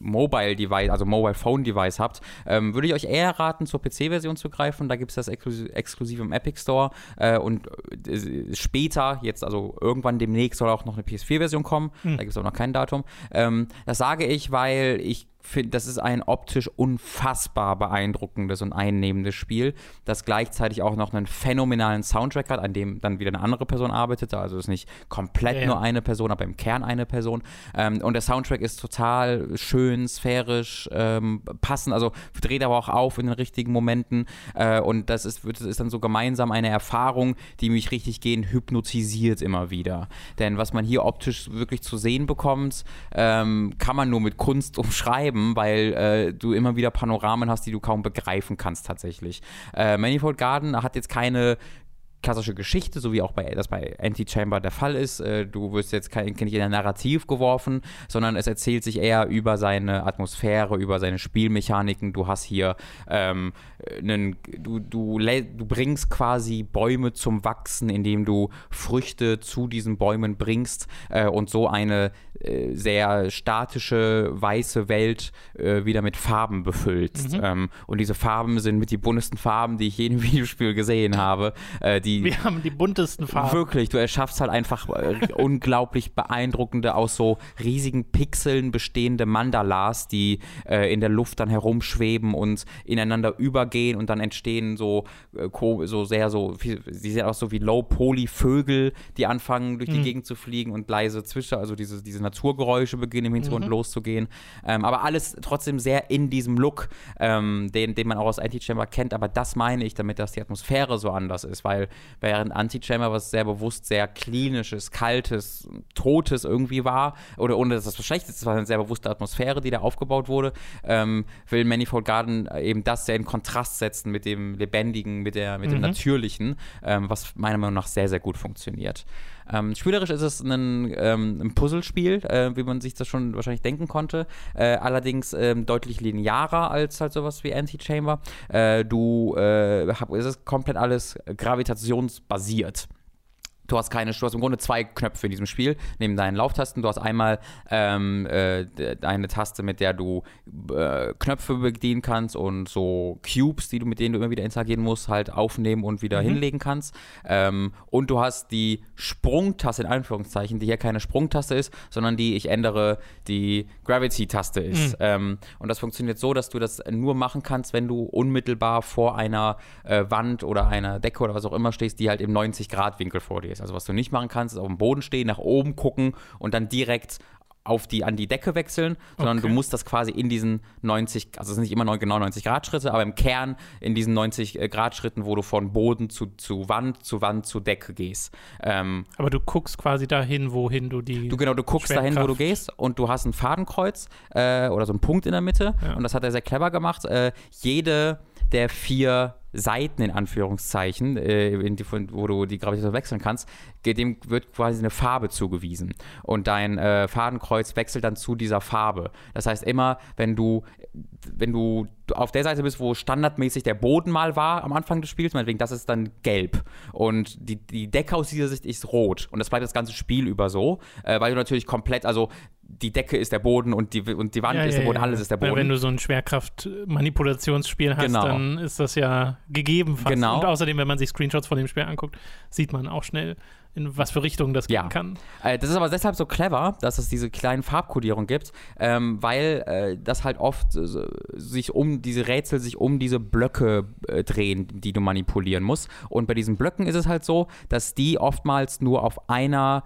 Mobile Device, also Mobile Phone Device habt, ähm, würde ich euch eher raten, zur PC-Version zu greifen. Da gibt es das exklusiv, exklusiv im Epic Store äh, und äh, später, jetzt also irgendwann demnächst soll auch noch eine PS4-Version kommen. Mhm. Da gibt es auch noch kein Datum. Ähm, das sage ich, weil ich finde, das ist ein optisch unfassbar beeindruckendes und einnehmendes Spiel, das gleichzeitig auch noch einen phänomenalen Soundtrack hat, an dem dann wieder eine andere Person arbeitet. Also es ist nicht komplett ja, ja. nur eine Person, aber im Kern eine Person. Ähm, und der Soundtrack ist total schön, sphärisch, ähm, passend, also dreht aber auch auf in den richtigen Momenten. Äh, und das ist, das ist dann so gemeinsam eine Erfahrung, die mich richtig gehen hypnotisiert immer wieder. Denn was man hier optisch wirklich zu sehen bekommt, ähm, kann man nur mit Kunst umschreiben, weil äh, du immer wieder Panoramen hast, die du kaum begreifen kannst tatsächlich. Äh, Manifold Garden hat jetzt keine klassische Geschichte, so wie auch bei, das bei Antichamber der Fall ist. Äh, du wirst jetzt kein, nicht in ein Narrativ geworfen, sondern es erzählt sich eher über seine Atmosphäre, über seine Spielmechaniken. Du hast hier ähm, einen, du, du, du bringst quasi Bäume zum Wachsen, indem du Früchte zu diesen Bäumen bringst äh, und so eine äh, sehr statische weiße Welt äh, wieder mit Farben befüllst. Mhm. Ähm, und diese Farben sind mit die buntesten Farben, die ich je in Videospiel gesehen habe. Äh, die, Wir haben die buntesten Farben. Wirklich, du erschaffst halt einfach äh, unglaublich beeindruckende, aus so riesigen Pixeln bestehende Mandalas, die äh, in der Luft dann herumschweben und ineinander übergehen und dann entstehen so, so sehr so, sie sehen auch so wie Low-Poly-Vögel, die anfangen durch die mhm. Gegend zu fliegen und leise Zwischer, also diese, diese Naturgeräusche beginnen im Hintergrund mhm. loszugehen. Ähm, aber alles trotzdem sehr in diesem Look, ähm, den, den man auch aus Antichamber kennt. Aber das meine ich damit, dass die Atmosphäre so anders ist, weil während Antichamber was sehr bewusst sehr klinisches, kaltes, totes irgendwie war, oder ohne dass das was Schlechtes ist, es war eine sehr bewusste Atmosphäre, die da aufgebaut wurde, ähm, will Manifold Garden eben das sehr in Kontrast setzen mit dem Lebendigen, mit, der, mit mhm. dem Natürlichen, ähm, was meiner Meinung nach sehr, sehr gut funktioniert. Ähm, spielerisch ist es ein, ähm, ein Puzzlespiel, äh, wie man sich das schon wahrscheinlich denken konnte. Äh, allerdings ähm, deutlich linearer als halt sowas wie Anti-Chamber. Äh, du, äh, hab, es ist komplett alles gravitationsbasiert. Du hast keine, du hast im Grunde zwei Knöpfe in diesem Spiel, neben deinen Lauftasten. Du hast einmal ähm, äh, eine Taste, mit der du äh, Knöpfe bedienen kannst und so Cubes, die du, mit denen du immer wieder interagieren musst, halt aufnehmen und wieder mhm. hinlegen kannst. Ähm, und du hast die Sprungtaste, in Anführungszeichen, die hier keine Sprungtaste ist, sondern die, ich ändere, die Gravity-Taste ist. Mhm. Ähm, und das funktioniert so, dass du das nur machen kannst, wenn du unmittelbar vor einer äh, Wand oder einer Decke oder was auch immer stehst, die halt im 90-Grad-Winkel vor dir ist ist. Also was du nicht machen kannst, ist auf dem Boden stehen, nach oben gucken und dann direkt auf die, an die Decke wechseln, sondern okay. du musst das quasi in diesen 90, also es sind nicht immer genau 90 Grad Schritte, aber im Kern in diesen 90 äh, Grad Schritten, wo du von Boden zu, zu Wand, zu Wand, zu Decke gehst. Ähm, aber du guckst quasi dahin, wohin du die. Du genau, du guckst dahin, wo du gehst und du hast ein Fadenkreuz äh, oder so einen Punkt in der Mitte ja. und das hat er sehr clever gemacht. Äh, jede der vier Seiten in Anführungszeichen, äh, in die, wo du die Gravitation wechseln kannst, dem wird quasi eine Farbe zugewiesen. Und dein äh, Fadenkreuz wechselt dann zu dieser Farbe. Das heißt, immer, wenn du, wenn du auf der Seite bist, wo standardmäßig der Boden mal war am Anfang des Spiels, meinetwegen, das ist dann gelb. Und die, die Decke aus dieser Sicht ist rot. Und das bleibt das ganze Spiel über so, äh, weil du natürlich komplett, also die Decke ist der Boden und die, und die Wand ja, ist ja, der Boden, ja, alles ist der Boden. Weil wenn du so ein Schwerkraft-Manipulationsspiel hast, genau. dann ist das ja gegeben fast. Genau. Und außerdem, wenn man sich Screenshots von dem Spiel anguckt, sieht man auch schnell, in was für Richtungen das gehen kann. Äh, das ist aber deshalb so clever, dass es diese kleinen Farbkodierungen gibt, ähm, weil äh, das halt oft äh, sich um diese Rätsel sich um diese Blöcke äh, drehen, die du manipulieren musst. Und bei diesen Blöcken ist es halt so, dass die oftmals nur auf einer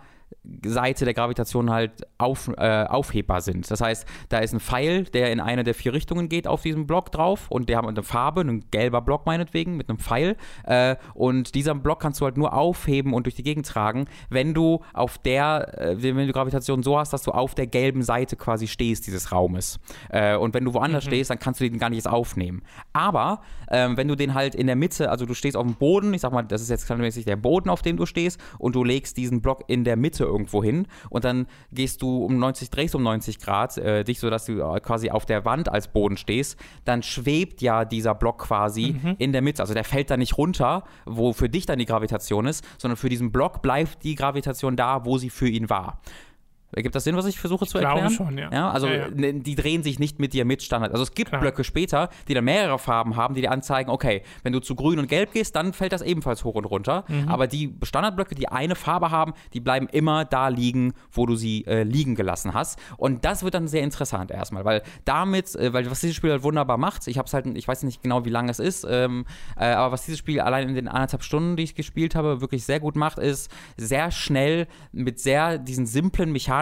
Seite der Gravitation halt auf, äh, aufhebbar sind. Das heißt, da ist ein Pfeil, der in eine der vier Richtungen geht auf diesem Block drauf und der hat eine Farbe, ein gelber Block meinetwegen mit einem Pfeil äh, und dieser Block kannst du halt nur aufheben und durch die Gegend tragen, wenn du auf der, äh, wenn du Gravitation so hast, dass du auf der gelben Seite quasi stehst dieses Raumes. Äh, und wenn du woanders mhm. stehst, dann kannst du den gar nicht aufnehmen. Aber ähm, wenn du den halt in der Mitte, also du stehst auf dem Boden, ich sag mal, das ist jetzt standardmäßig der Boden, auf dem du stehst und du legst diesen Block in der Mitte irgendwo hin und dann gehst du um 90, drehst um 90 Grad äh, dich, sodass du äh, quasi auf der Wand als Boden stehst, dann schwebt ja dieser Block quasi mhm. in der Mitte. Also der fällt da nicht runter, wo für dich dann die Gravitation ist, sondern für diesen Block bleibt die Gravitation da, wo sie für ihn war. Ergibt das Sinn, was ich versuche zu Ich glaube erklären? schon, ja. Ja, also Ja, ja. ne, die drehen sich nicht mit dir mit Standard. Also es gibt Klar. Blöcke später, die dann mehrere Farben haben, die dir anzeigen, okay, wenn du zu grün und gelb gehst, dann fällt das ebenfalls hoch und runter. Mhm. Aber die Standardblöcke, die eine Farbe haben, die bleiben immer da liegen, wo du sie äh, liegen gelassen hast. Und das wird dann sehr interessant erstmal, weil damit, äh, weil was dieses Spiel halt wunderbar macht, ich habe es halt, ich weiß nicht genau, wie lange es ist, ähm, äh, aber was dieses Spiel allein in den anderthalb Stunden, die ich gespielt habe, wirklich sehr gut macht, ist sehr schnell mit sehr diesen simplen Mechaniken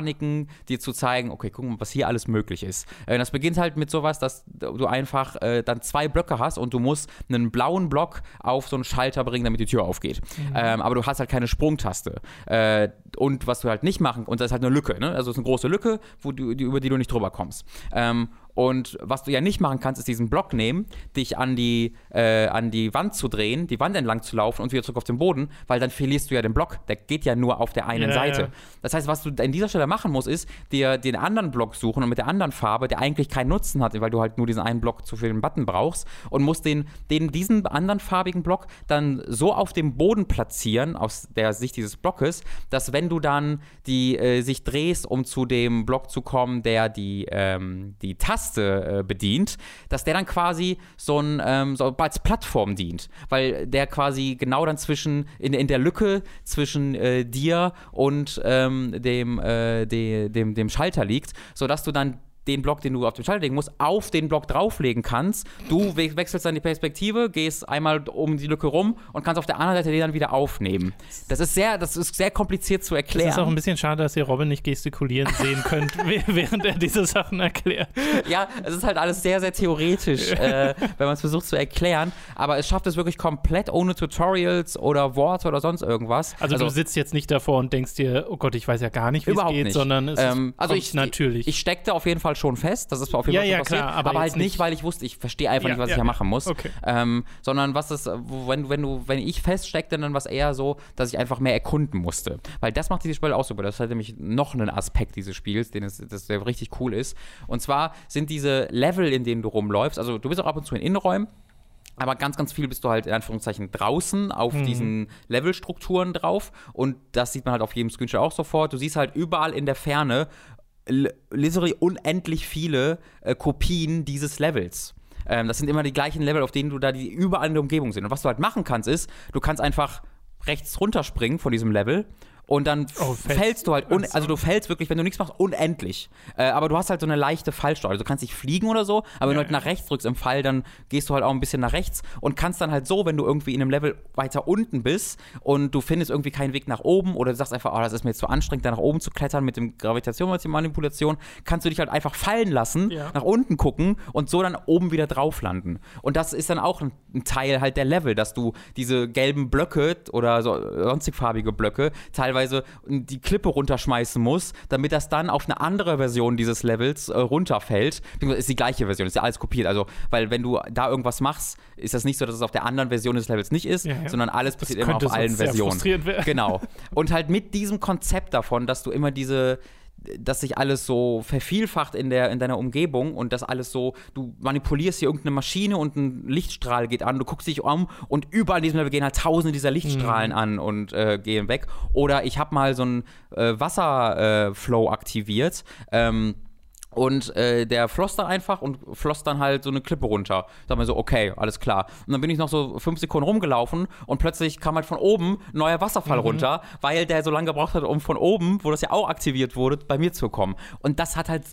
dir zu zeigen, okay, guck mal, was hier alles möglich ist. Äh, das beginnt halt mit sowas, dass du einfach äh, dann zwei Blöcke hast und du musst einen blauen Block auf so einen Schalter bringen, damit die Tür aufgeht. Ähm, aber du hast halt keine Sprungtaste. Äh, und was du halt nicht machen, und das ist halt eine Lücke, ne? Also es ist eine große Lücke, wo du, die, über die du nicht drüber kommst. Ähm, und was du ja nicht machen kannst, ist diesen Block nehmen, dich an die, äh, an die Wand zu drehen, die Wand entlang zu laufen und wieder zurück auf den Boden, weil dann verlierst du ja den Block. Der geht ja nur auf der einen Ja, Seite. ja. Das heißt, was du an dieser Stelle machen musst, ist, dir den anderen Block suchen und mit der anderen Farbe, der eigentlich keinen Nutzen hat, weil du halt nur diesen einen Block zu viel Button brauchst und musst den, den, diesen anderen farbigen Block dann so auf dem Boden platzieren, aus der Sicht dieses Blockes, dass wenn du dann die äh, sich drehst, um zu dem Block zu kommen, der die, ähm, die Taste äh, bedient, dass der dann quasi so, ein, ähm, so als Plattform dient, weil der quasi genau dann zwischen, in, in der Lücke zwischen äh, dir und ähm, dem, äh, de, dem, dem Schalter liegt, sodass du dann den Block, den du auf den Schalter legen musst, auf den Block drauflegen kannst. Du we wechselst dann die Perspektive, gehst einmal um die Lücke rum und kannst auf der anderen Seite den dann wieder aufnehmen. Das ist sehr, das ist sehr kompliziert zu Es erklären. ist auch ein bisschen schade, dass ihr Robin nicht gestikulieren sehen könnt, wäh- während er diese Sachen erklärt. ja, es ist halt alles sehr, sehr theoretisch, äh, wenn man es versucht zu erklären. Aber es schafft es wirklich komplett ohne Tutorials oder Worte oder sonst irgendwas. Also, du sitzt jetzt nicht davor und denkst dir, oh Gott, ich weiß ja gar nicht, wie es geht, nicht. sondern es ähm, also ich, natürlich. Ich steckte auf jeden Fall schon fest, das ist auf jeden Ja, Fall ja, passiert, klar, aber, aber halt nicht, weil ich wusste, ich verstehe einfach Ja, nicht, was ich hier ja. machen muss, Okay. ähm, sondern was ist, wenn, wenn du, wenn ich feststeckte, dann war es eher so, dass ich einfach mehr erkunden musste, weil das macht dieses Spiel auch super. Das ist halt nämlich noch ein Aspekt dieses Spiels, den es, das der richtig cool ist. Und zwar sind diese Level, in denen du rumläufst, also du bist auch ab und zu in Innenräumen. Aber ganz, ganz viel bist du halt in Anführungszeichen draußen auf diesen Levelstrukturen drauf. Und das sieht man halt auf jedem Screenshot auch sofort. Du siehst halt überall in der Ferne literally unendlich viele äh, Kopien dieses Levels. Ähm, das sind immer die gleichen Level, auf denen du da die überall in der Umgebung sind. Und was du halt machen kannst, ist, du kannst einfach rechts runterspringen von diesem Level. Und dann Oh, fällst. fällst du halt, also du fällst wirklich, wenn du nichts machst, unendlich. Äh, aber du hast halt so eine leichte Fallsteuer. Also du kannst nicht fliegen oder so, aber wenn du halt nach rechts drückst im Fall, dann gehst du halt auch ein bisschen nach rechts und kannst dann halt so, wenn du irgendwie in einem Level weiter unten bist und du findest irgendwie keinen Weg nach oben oder du sagst einfach, oh, das ist mir jetzt zu anstrengend, da nach oben zu klettern mit dem Gravitationsmanipulation, kannst du dich halt einfach fallen lassen, Ja. nach unten gucken und so dann oben wieder drauf landen. Und das ist dann auch ein, ein Teil halt der Level, dass du diese gelben Blöcke oder so sonstig farbige Blöcke teilweise die Klippe runterschmeißen musst, damit das dann auf eine andere Version dieses Levels äh, runterfällt. Ist die gleiche Version, ist ja alles kopiert. Also, weil wenn du da irgendwas machst, ist das nicht so, dass es auf der anderen Version des Levels nicht ist, Ja, ja. sondern alles passiert immer auf allen Versionen. Genau. Und halt mit diesem Konzept davon, dass du immer diese dass sich alles so vervielfacht in, der, in deiner Umgebung und das alles so, du manipulierst hier irgendeine Maschine und ein Lichtstrahl geht an, du guckst dich um und überall in diesem Level gehen halt tausende dieser Lichtstrahlen an und äh, gehen weg. Oder ich habe mal so einen äh, Wasserflow aktiviert. Ähm, und äh, der floss dann einfach und floss dann halt so eine Klippe runter. Sag mir so, okay, alles klar. Und dann bin ich noch so fünf Sekunden rumgelaufen und plötzlich kam halt von oben ein neuer Wasserfall runter, weil der so lange gebraucht hat, um von oben, wo das ja auch aktiviert wurde, bei mir zu kommen. Und das hat halt,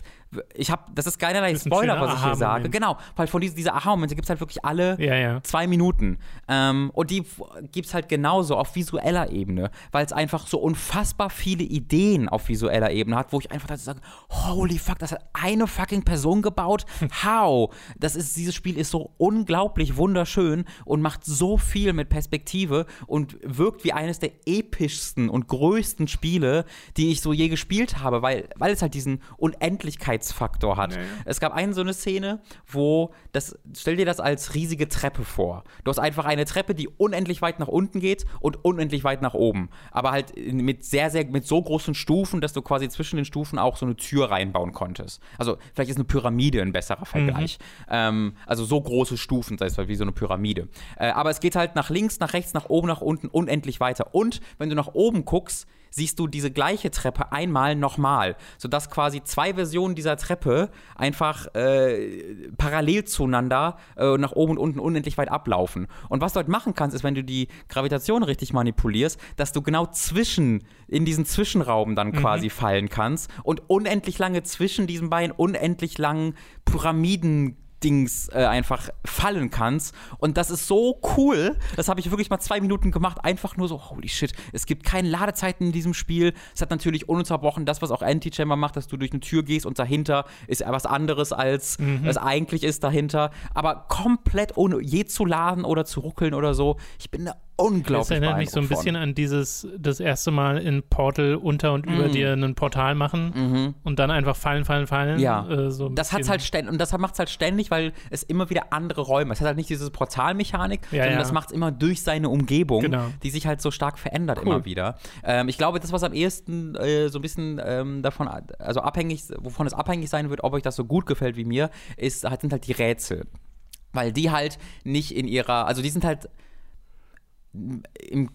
ich habe, das ist keinerlei Das ist Spoiler, was ich hier sage. Genau, weil von diesen, diese Aha-Momente gibt es halt wirklich alle Ja, ja. zwei Minuten. Ähm, und die gibt es halt genauso auf visueller Ebene, weil es einfach so unfassbar viele Ideen auf visueller Ebene hat, wo ich einfach dazu sage, holy fuck, das hat eine fucking Person gebaut. How? Das ist, dieses Spiel ist so unglaublich wunderschön und macht so viel mit Perspektive und wirkt wie eines der epischsten und größten Spiele, die ich so je gespielt habe, weil, weil es halt diesen Unendlichkeitsfaktor hat. Ja, ja. Es gab eine so eine Szene, wo das, stell dir das als riesige Treppe vor. Du hast einfach eine Treppe, die unendlich weit nach unten geht und unendlich weit nach oben. Aber halt mit sehr, sehr, mit so großen Stufen, dass du quasi zwischen den Stufen auch so eine Tür reinbauen konntest. Also vielleicht ist eine Pyramide ein besserer Vergleich. Ähm, also so große Stufen, das heißt wie so eine Pyramide. Äh, aber es geht halt nach links, nach rechts, nach oben, nach unten unendlich weiter. Und wenn du nach oben guckst, siehst du diese gleiche Treppe einmal nochmal, sodass quasi zwei Versionen dieser Treppe einfach äh, parallel zueinander äh, nach oben und unten unendlich weit ablaufen. Und was du halt machen kannst, ist, wenn du die Gravitation richtig manipulierst, dass du genau zwischen, in diesen Zwischenraum dann quasi fallen kannst und unendlich lange zwischen diesen beiden unendlich langen Pyramiden Dings äh, einfach fallen kannst. Und das ist so cool. Das habe ich wirklich mal zwei Minuten gemacht. Einfach nur so, holy shit. Es gibt keine Ladezeiten in diesem Spiel. Es hat natürlich ununterbrochen das, was auch Anti-Chamber macht, dass du durch eine Tür gehst und dahinter ist was anderes, als Mhm. es eigentlich ist dahinter. Aber komplett ohne je zu laden oder zu ruckeln oder so. Ich bin da unglaublich Das erinnert mich so ein bisschen an dieses, das erste Mal in Portal unter und über Mhm. dir ein Portal machen und dann einfach fallen, fallen, fallen. Ja. Äh, so Das hat's halt ständig und das macht es halt ständig, weil es immer wieder andere Räume. Es hat halt nicht diese Portalmechanik, Ja, sondern ja. das macht es immer durch seine Umgebung, Genau. die sich halt so stark verändert Cool. immer wieder. Ähm, ich glaube, das was am ehesten äh, so ein bisschen ähm, davon, also abhängig, wovon es abhängig sein wird, ob euch das so gut gefällt wie mir, ist halt sind halt die Rätsel, weil die halt nicht in ihrer, also die sind halt im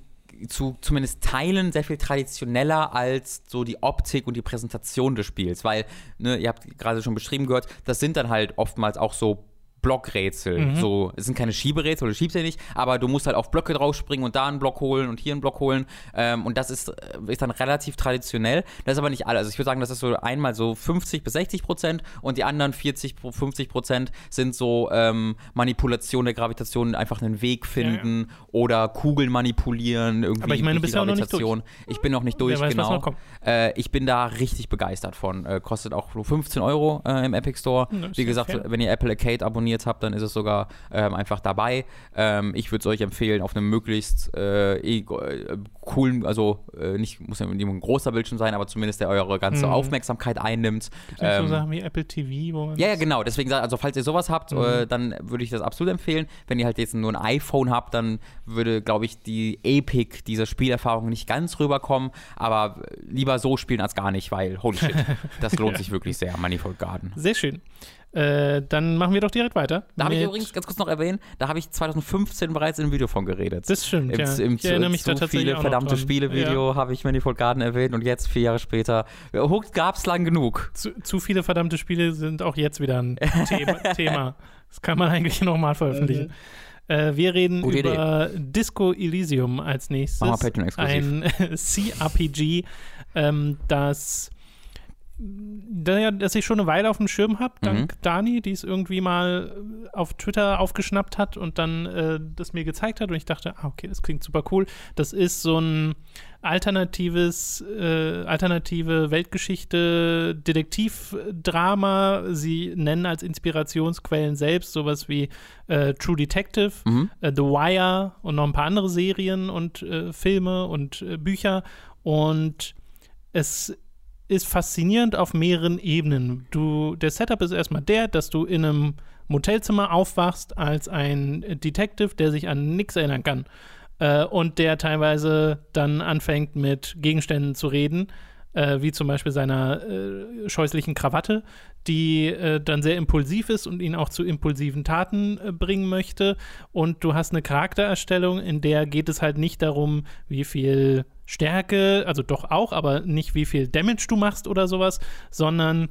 zu zumindest Teilen sehr viel traditioneller als so die Optik und die Präsentation des Spiels, weil, ne, ihr habt gerade schon beschrieben gehört, das sind dann halt oftmals auch so Blockrätsel. So, es sind keine Schieberätsel, du schiebst ja nicht, aber du musst halt auf Blöcke draufspringen und da einen Block holen und hier einen Block holen. Ähm, und das ist, äh, ist dann relativ traditionell. Das ist aber nicht alles. Also ich würde sagen, das ist so einmal so 50 bis 60 Prozent und die anderen 40, 50 Prozent sind so ähm, Manipulation der Gravitation, einfach einen Weg finden oder Kugeln manipulieren, irgendwie Aber ich meine, du durch bist ja auch noch nicht Gravitation. Ich bin noch nicht durch, weiß, genau. Äh, ich bin da richtig begeistert von. Äh, kostet auch nur 15 Euro äh, im Epic Store. Ja, Wie ja gesagt, fair. wenn ihr Apple Arcade abonniert habt, dann ist es sogar ähm, einfach dabei. Ähm, ich würde es euch empfehlen, auf einem möglichst äh, eh, äh, coolen, also äh, nicht, muss ja ein großer Bildschirm sein, aber zumindest der eure ganze Mhm. Aufmerksamkeit einnimmt. Gibt's nicht so Ähm, Sachen wie Apple TV, wo ja, ja, genau. Deswegen, also falls ihr sowas habt, Mhm. äh, dann würde ich das absolut empfehlen. Wenn ihr halt jetzt nur ein iPhone habt, dann würde, glaube ich, die Epic dieser Spielerfahrung nicht ganz rüberkommen. Aber lieber so spielen als gar nicht, weil, holy shit, das lohnt sich wirklich sehr, Manifold Garden. Sehr schön. Äh, dann machen wir doch direkt weiter. Da habe ich übrigens ganz kurz noch erwähnt, da habe ich 2015 bereits in einem Video von geredet. Das stimmt, Im, ja. im ich erinnere mich da tatsächlich viele auch verdammte. Spiele-Video habe ich Manifold Garden erwähnt und jetzt, vier Jahre später, Hooked gab es lang genug. Zu, zu viele verdammte Spiele sind auch jetzt wieder ein Thema. Thema. Das kann man eigentlich nochmal veröffentlichen. Äh, wir reden Gute über Disco Elysium als nächstes. Machen wir Patreon-exklusiv. Ein CRPG, ähm, das, da ja, das ich schon eine Weile auf dem Schirm habe, dank Mhm. Dani, die es irgendwie mal äh, auf Twitter aufgeschnappt hat und dann äh, das mir gezeigt hat und ich dachte, ah, okay, das klingt super cool. Das ist so ein alternatives, äh, alternative Weltgeschichte, Detektivdrama. Sie nennen als Inspirationsquellen selbst sowas wie äh, True Detective, Mhm. äh, The Wire und noch ein paar andere Serien und äh, Filme und Bücher. Und es ist faszinierend auf mehreren Ebenen. Du, der Setup ist erstmal der, dass du in einem Motelzimmer aufwachst als ein Detective, der sich an nichts erinnern kann. Äh, und der teilweise dann anfängt mit Gegenständen zu reden, äh, wie zum Beispiel seiner äh, scheußlichen Krawatte, die äh, dann sehr impulsiv ist und ihn auch zu impulsiven Taten äh, bringen möchte. Und du hast eine Charaktererstellung, in der geht es halt nicht darum, wie viel Stärke, also doch auch, aber nicht wie viel Damage du machst oder sowas, sondern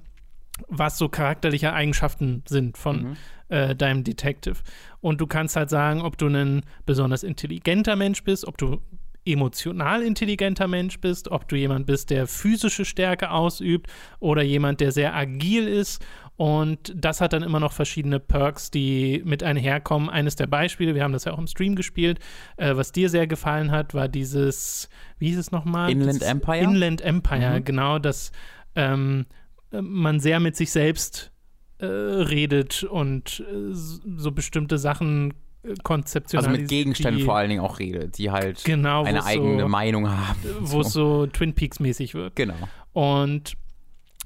was so charakterliche Eigenschaften sind von äh, deinem Detective. Und du kannst halt sagen, ob du ein besonders intelligenter Mensch bist, ob du emotional intelligenter Mensch bist, ob du jemand bist, der physische Stärke ausübt oder jemand, der sehr agil ist. Und das hat dann immer noch verschiedene Perks, die mit einherkommen. Eines der Beispiele, wir haben das ja auch im Stream gespielt, äh, was dir sehr gefallen hat, war dieses, wie hieß es nochmal? Inland Das Empire? Inland Empire, Mhm. genau, dass ähm, man sehr mit sich selbst äh, redet und äh, so bestimmte Sachen äh, Also konzeptionalisiert. mit Gegenständen die, vor allen Dingen auch redet, die halt Genau, eine eigene so, Meinung haben. Wo es so Twin Peaks mäßig wird. Genau. Und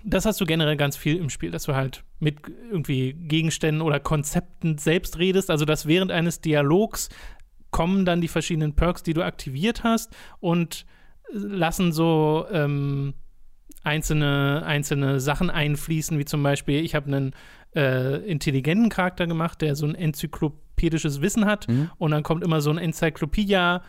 das hast du generell ganz viel im Spiel, dass du halt mit irgendwie Gegenständen oder Konzepten selbst redest. Also, dass während eines Dialogs kommen dann die verschiedenen Perks, die du aktiviert hast und lassen so ähm, einzelne, einzelne Sachen einfließen, wie zum Beispiel, ich habe einen äh, intelligenten Charakter gemacht, der so ein enzyklopädisches Wissen hat Mhm. und dann kommt immer so ein Enzyklopädia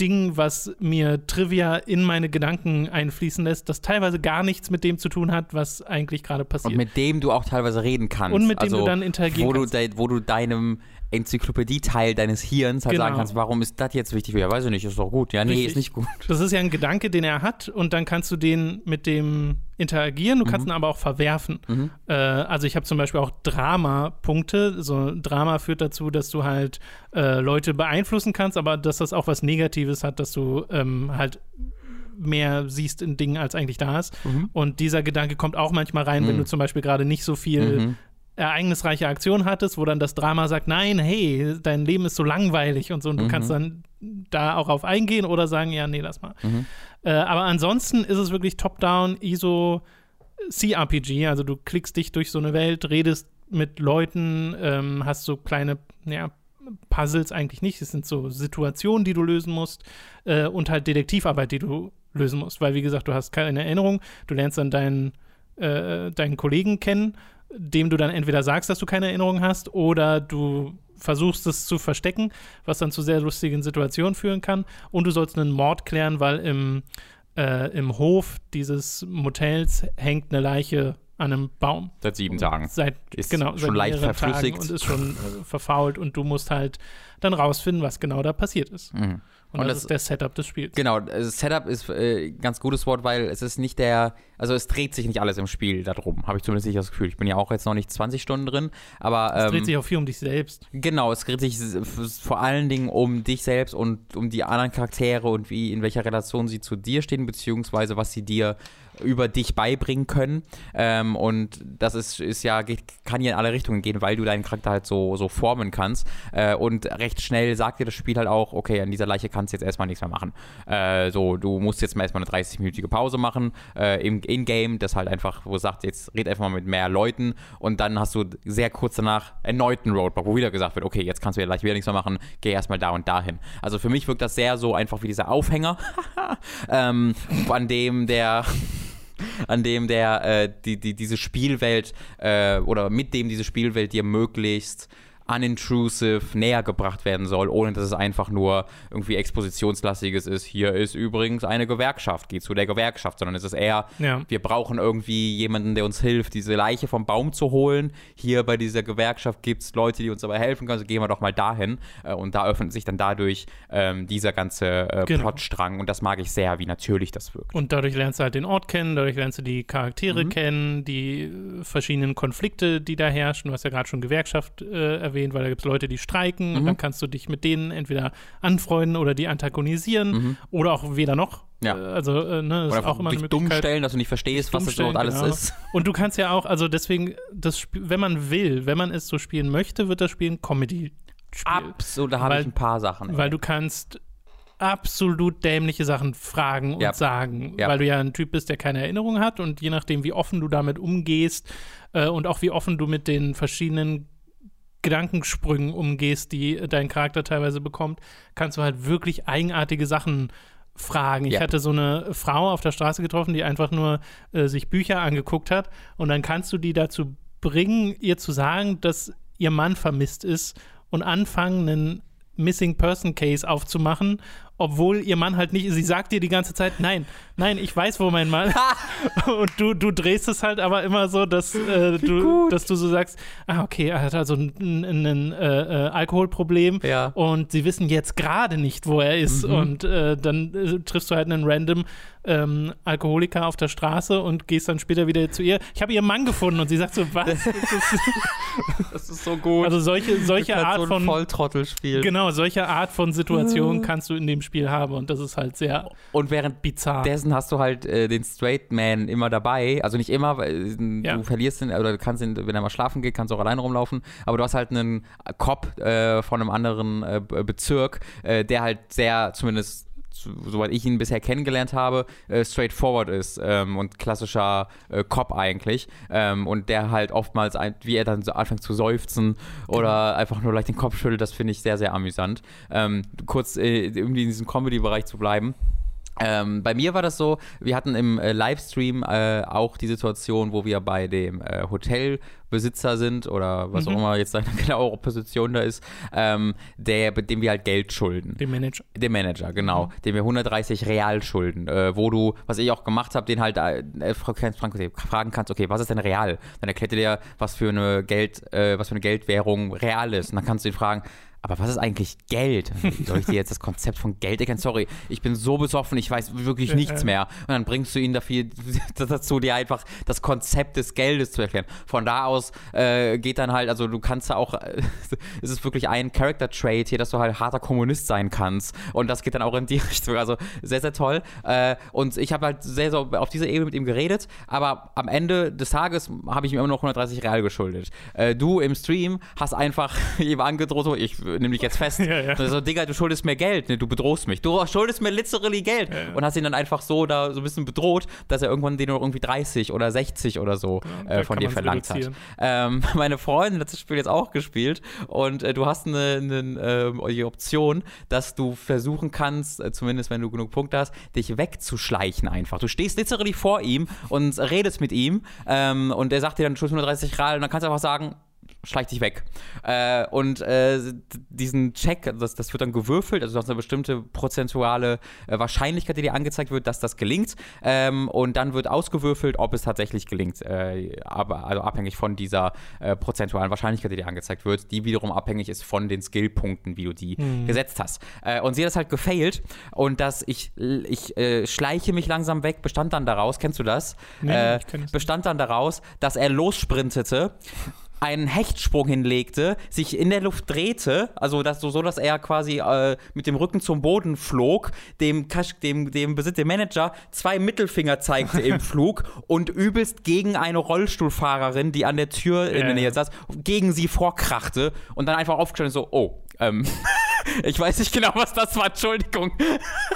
Ding, was mir Trivia in meine Gedanken einfließen lässt, das teilweise gar nichts mit dem zu tun hat, was eigentlich gerade passiert. Und mit dem du auch teilweise reden kannst. Und mit dem also, du dann interagieren wo kannst. Du de, wo du deinem Enzyklopädie-Teil deines Hirns halt Genau. sagen kannst, warum ist das jetzt wichtig? Ja, weiß ich nicht, ist doch gut. Ja, nee, Richtig. ist nicht gut. Das ist ja ein Gedanke, den er hat und dann kannst du den mit dem interagieren, du kannst ihn aber auch verwerfen. Mhm. Äh, also ich habe zum Beispiel auch Drama-Punkte. So Drama führt dazu, dass du halt äh, Leute beeinflussen kannst, aber dass das auch was Negatives hat, dass du ähm, halt mehr siehst in Dingen, als eigentlich da ist. Mhm. Und dieser Gedanke kommt auch manchmal rein, wenn Mhm. du zum Beispiel gerade nicht so viel Mhm. Ereignisreiche Aktion hattest, wo dann das Drama sagt, nein, hey, dein Leben ist so langweilig und so. Und du Mhm. kannst dann da auch auf eingehen oder sagen, ja, nee, lass mal. Mhm. Äh, aber ansonsten ist es wirklich top-down, ISO CRPG. Also du klickst dich durch so eine Welt, redest mit Leuten, ähm, hast so kleine, ja, Puzzles eigentlich nicht. Es sind so Situationen, die du lösen musst äh, und halt Detektivarbeit, die du lösen musst. Weil, wie gesagt, du hast keine Erinnerung. Du lernst dann deinen, äh, deinen Kollegen kennen, dem du dann entweder sagst, dass du keine Erinnerung hast oder du versuchst es zu verstecken, was dann zu sehr lustigen Situationen führen kann. Und du sollst einen Mord klären, weil im, äh, im Hof dieses Motels hängt eine Leiche an einem Baum. Seit sieben Tagen. Seit, Ist genau, schon seit leicht verflüssigt. Tagen und ist schon äh, verfault und du musst halt dann rausfinden, was genau da passiert ist. Mhm. Und, Und das, das- ist der Setup des Spiels. Genau, also Setup ist äh, ein ganz gutes Wort, weil es ist nicht der, also es dreht sich nicht alles im Spiel darum, habe ich zumindest nicht das Gefühl. Ich bin ja auch jetzt noch nicht 20 Stunden drin, aber Es ähm, dreht sich auch viel um dich selbst. Genau, es dreht sich vor allen Dingen um dich selbst und um die anderen Charaktere und wie in welcher Relation sie zu dir stehen, beziehungsweise was sie dir über dich beibringen können. Ähm, und das ist, ist ja, kann ja in alle Richtungen gehen, weil du deinen Charakter halt so, so formen kannst. Äh, und recht schnell sagt dir das Spiel halt auch, okay, an dieser Leiche kannst du jetzt erstmal nichts mehr machen. Äh, so, du musst jetzt mal erstmal eine 30-minütige Pause machen äh, im In-Game, das halt einfach, wo es sagt, jetzt red einfach mal mit mehr Leuten und dann hast du sehr kurz danach erneut einen Roadblock, wo wieder gesagt wird, okay, jetzt kannst du ja gleich wieder nichts mehr machen, geh erstmal da und dahin. Also für mich wirkt das sehr so einfach wie dieser Aufhänger, ähm, an dem der an dem der äh, die, die, diese Spielwelt äh, oder mit dem diese Spielwelt dir möglichst unintrusive näher gebracht werden soll, ohne dass es einfach nur irgendwie expositionslastiges ist. Hier ist übrigens eine Gewerkschaft, geh zu der Gewerkschaft, sondern es ist eher, Ja. wir brauchen irgendwie jemanden, der uns hilft, diese Leiche vom Baum zu holen. Hier bei dieser Gewerkschaft gibt es Leute, die uns dabei helfen können, also gehen wir doch mal dahin. Äh, und da öffnet sich dann dadurch ähm, dieser ganze äh, Genau. Plotstrang und das mag ich sehr, wie natürlich das wirkt. Und dadurch lernst du halt den Ort kennen, dadurch lernst du die Charaktere Mhm. kennen, die äh, verschiedenen Konflikte, die da herrschen. Du hast ja gerade schon Gewerkschaft äh, erwähnt, weil da gibt es Leute, die streiken und Mhm. dann kannst du dich mit denen entweder anfreunden oder die antagonisieren Mhm. oder auch weder noch. Ja. Äh, Also, äh, ne, das Oder ist auch immer eine dumm stellen, dass du nicht verstehst, was das überhaupt alles genau. ist. Und du kannst ja auch, also deswegen, das Spiel, wenn man will, wenn man es so spielen möchte, wird das Spiel ein Comedy-Spiel. Absolut, da habe ich ein paar Sachen. Weil du kannst absolut dämliche Sachen fragen und Ja. sagen, Ja. weil du ja ein Typ bist, der keine Erinnerung hat und je nachdem, wie offen du damit umgehst äh, und auch wie offen du mit den verschiedenen Gedankensprüngen umgehst, die dein Charakter teilweise bekommt, kannst du halt wirklich eigenartige Sachen fragen. Ich hatte so eine Frau auf der Straße getroffen, die einfach nur äh, sich Bücher angeguckt hat und dann kannst du die dazu bringen, ihr zu sagen, dass ihr Mann vermisst ist und anfangen, einen Missing Person Case aufzumachen, obwohl ihr Mann halt nicht, sie sagt dir die ganze Zeit, nein, nein, ich weiß, wo mein Mann und du, du drehst es halt aber immer so, dass, äh, du, gut. dass du so sagst, ah, okay, er hat also ein, ein, ein äh, äh, Alkoholproblem Ja. und sie wissen jetzt gerade nicht, wo er ist Mhm. und äh, dann äh, triffst du halt einen random ähm, Alkoholiker auf der Straße und gehst dann später wieder zu ihr. Ich habe ihren Mann gefunden und sie sagt so, was? Das ist, Das ist so gut. also solche, solche Art so von Volltrottel spielen. Genau, solche Art von Situation kannst du in dem Spiel haben und das ist halt sehr Und während bizarr. Dessen hast du halt äh, den Straight Man immer dabei. Also nicht immer, weil äh, Ja. du verlierst ihn, oder du kannst ihn, wenn er mal schlafen geht, kannst du auch alleine rumlaufen. Aber du hast halt einen Cop äh, von einem anderen äh, Be- Bezirk, äh, der halt sehr, zumindest zu- soweit ich ihn bisher kennengelernt habe, äh, straightforward ist ähm, und klassischer äh, Cop eigentlich. Ähm, und der halt oftmals, ein, wie er dann so anfängt zu seufzen oder einfach nur leicht den Kopf schüttelt, das finde ich sehr, sehr amüsant. Ähm, kurz äh, irgendwie in diesem Comedy-Bereich zu bleiben Ähm, bei mir war das so, wir hatten im äh, Livestream äh, auch die Situation, wo wir bei dem äh, Hotelbesitzer sind oder was Mhm. auch immer jetzt seine genaue Position da ist, ähm, der, dem wir halt Geld schulden. Dem Manager. Dem Manager, genau. Dem wir 130 Real schulden. Äh, wo du, was ich auch gemacht habe, den halt äh, äh, fragen kannst, okay, was ist denn real? Dann erklärt er dir, was für eine Geld, äh, was für eine Geldwährung real ist. Und dann kannst du ihn fragen, aber was ist eigentlich Geld? Soll ich dir jetzt das Konzept von Geld erkennen? Sorry, ich bin so besoffen, ich weiß wirklich nichts mehr. Und dann bringst du ihn dafür, dazu, dir einfach das Konzept des Geldes zu erklären. Von da aus äh, geht dann halt, also du kannst da auch, äh, es ist wirklich ein Character-Trait hier, dass du halt harter Kommunist sein kannst. Und das geht dann auch in die Richtung. Also sehr, sehr toll. Äh, und ich habe halt sehr, so auf dieser Ebene mit ihm geredet, aber am Ende des Tages habe ich ihm immer noch 130 Real geschuldet. Äh, du im Stream hast einfach ihm angedroht, so, ich nimm dich jetzt fest. Ja, ja. So, Digga, du schuldest mir Geld, ne, du bedrohst mich. Du schuldest mir literally Geld. Ja. Und hast ihn dann einfach so da so ein bisschen bedroht, dass er irgendwann den noch irgendwie 30 oder 60 oder so äh, von dir verlangt hat. Ähm, meine Freundin hat das Spiel jetzt auch gespielt und äh, du hast eine, eine die Option, dass du versuchen kannst, äh, zumindest wenn du genug Punkte hast, dich wegzuschleichen einfach. Du stehst literally vor ihm und redest mit ihm ähm, und er sagt dir dann, du schuldest 130 Real und dann kannst du einfach sagen, schleich dich weg. Äh, und äh, diesen Check, das, das wird dann gewürfelt, also du hast eine bestimmte prozentuale äh, Wahrscheinlichkeit, die dir angezeigt wird, dass das gelingt. Ähm, und dann wird ausgewürfelt, ob es tatsächlich gelingt. Äh, aber, also abhängig von dieser äh, prozentualen Wahrscheinlichkeit, die dir angezeigt wird, die wiederum abhängig ist von den Skillpunkten, wie du die gesetzt hast. Äh, und sie hat das halt gefailt und dass ich, ich schleiche mich langsam weg, bestand dann daraus, kennst du das? Nee, ich kenn das bestand dann daraus, dass er lossprintete, einen Hechtsprung hinlegte, sich in der Luft drehte, also dass, so, so, dass er quasi äh, mit dem Rücken zum Boden flog, dem, dem, dem dem Manager zwei Mittelfinger zeigte im Flug und übelst gegen eine Rollstuhlfahrerin, die an der Tür in der Nähe saß, gegen sie vorkrachte und dann einfach aufgestanden so, oh, ähm, ich weiß nicht genau, was das war, Entschuldigung.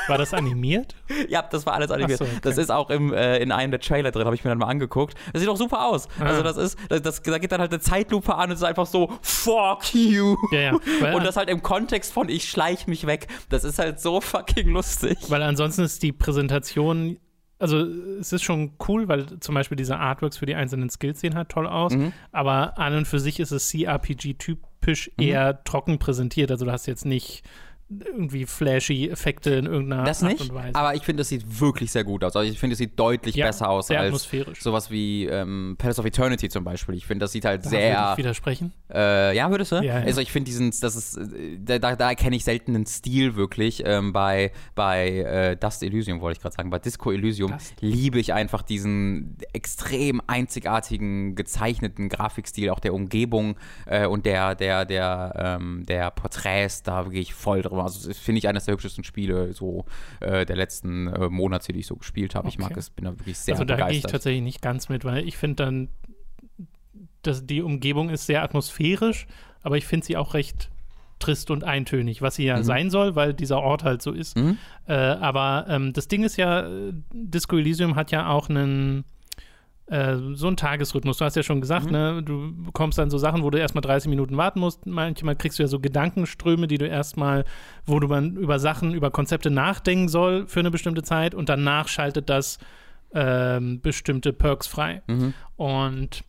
War das animiert? Ja, das war alles animiert. So, okay. Das ist auch im, äh, in einem der Trailer drin, habe ich mir dann mal angeguckt. Das sieht auch super aus. Ah. Also das ist, das, das, da geht dann halt eine Zeitlupe an und es ist einfach so, fuck you. Ja, ja. Weil, Und das halt im Kontext von ich schleich mich weg. Das ist halt so fucking lustig. weil ansonsten ist die Präsentation, also es ist schon cool, weil zum Beispiel diese Artworks für die einzelnen Skills sehen halt toll aus, Mhm. aber an und für sich ist es CRPG-typisch eher trocken präsentiert. Also du hast jetzt nicht irgendwie flashy Effekte in irgendeiner Das Art nicht, und Weise. aber ich finde, das sieht wirklich sehr gut aus. Also ich finde, es sieht deutlich Ja, besser aus sehr als atmosphärisch. sowas wie ähm, Palace of Eternity zum Beispiel. Ich finde, das sieht halt da würde sehr ich widersprechen. Äh, ja, würdest du? Ja, ja. Also ich finde diesen, das ist, äh, da, da, erkenne ich selten einen Stil wirklich. Ähm, bei bei äh, Dust Elysium wollte ich gerade sagen, bei Disco Elysium Dust. liebe ich einfach diesen extrem einzigartigen gezeichneten Grafikstil, auch der Umgebung äh, und der der der ähm, der Porträts. Da gehe ich voll drüber. Also das finde ich eines der hübschesten Spiele so äh, der letzten äh, Monate, die ich so gespielt habe. Ich mag Okay. es, bin da wirklich sehr also da gehe ich begeistert. tatsächlich nicht ganz mit, weil ich finde dann, dass die Umgebung ist sehr atmosphärisch, aber ich finde sie auch recht trist und eintönig, was sie ja Mhm. sein soll, weil dieser Ort halt so ist. Mhm. Äh, aber ähm, das Ding ist ja, äh, Disco Elysium hat ja auch einen äh, so einen Tagesrhythmus. Du hast ja schon gesagt, Mhm. ne, du bekommst dann so Sachen, wo du erstmal 30 Minuten warten musst. Manchmal kriegst du ja so Gedankenströme, die du erstmal, wo du man über Sachen, über Konzepte nachdenken soll für eine bestimmte Zeit und danach schaltet das ähm, bestimmte Perks frei. Mhm. Und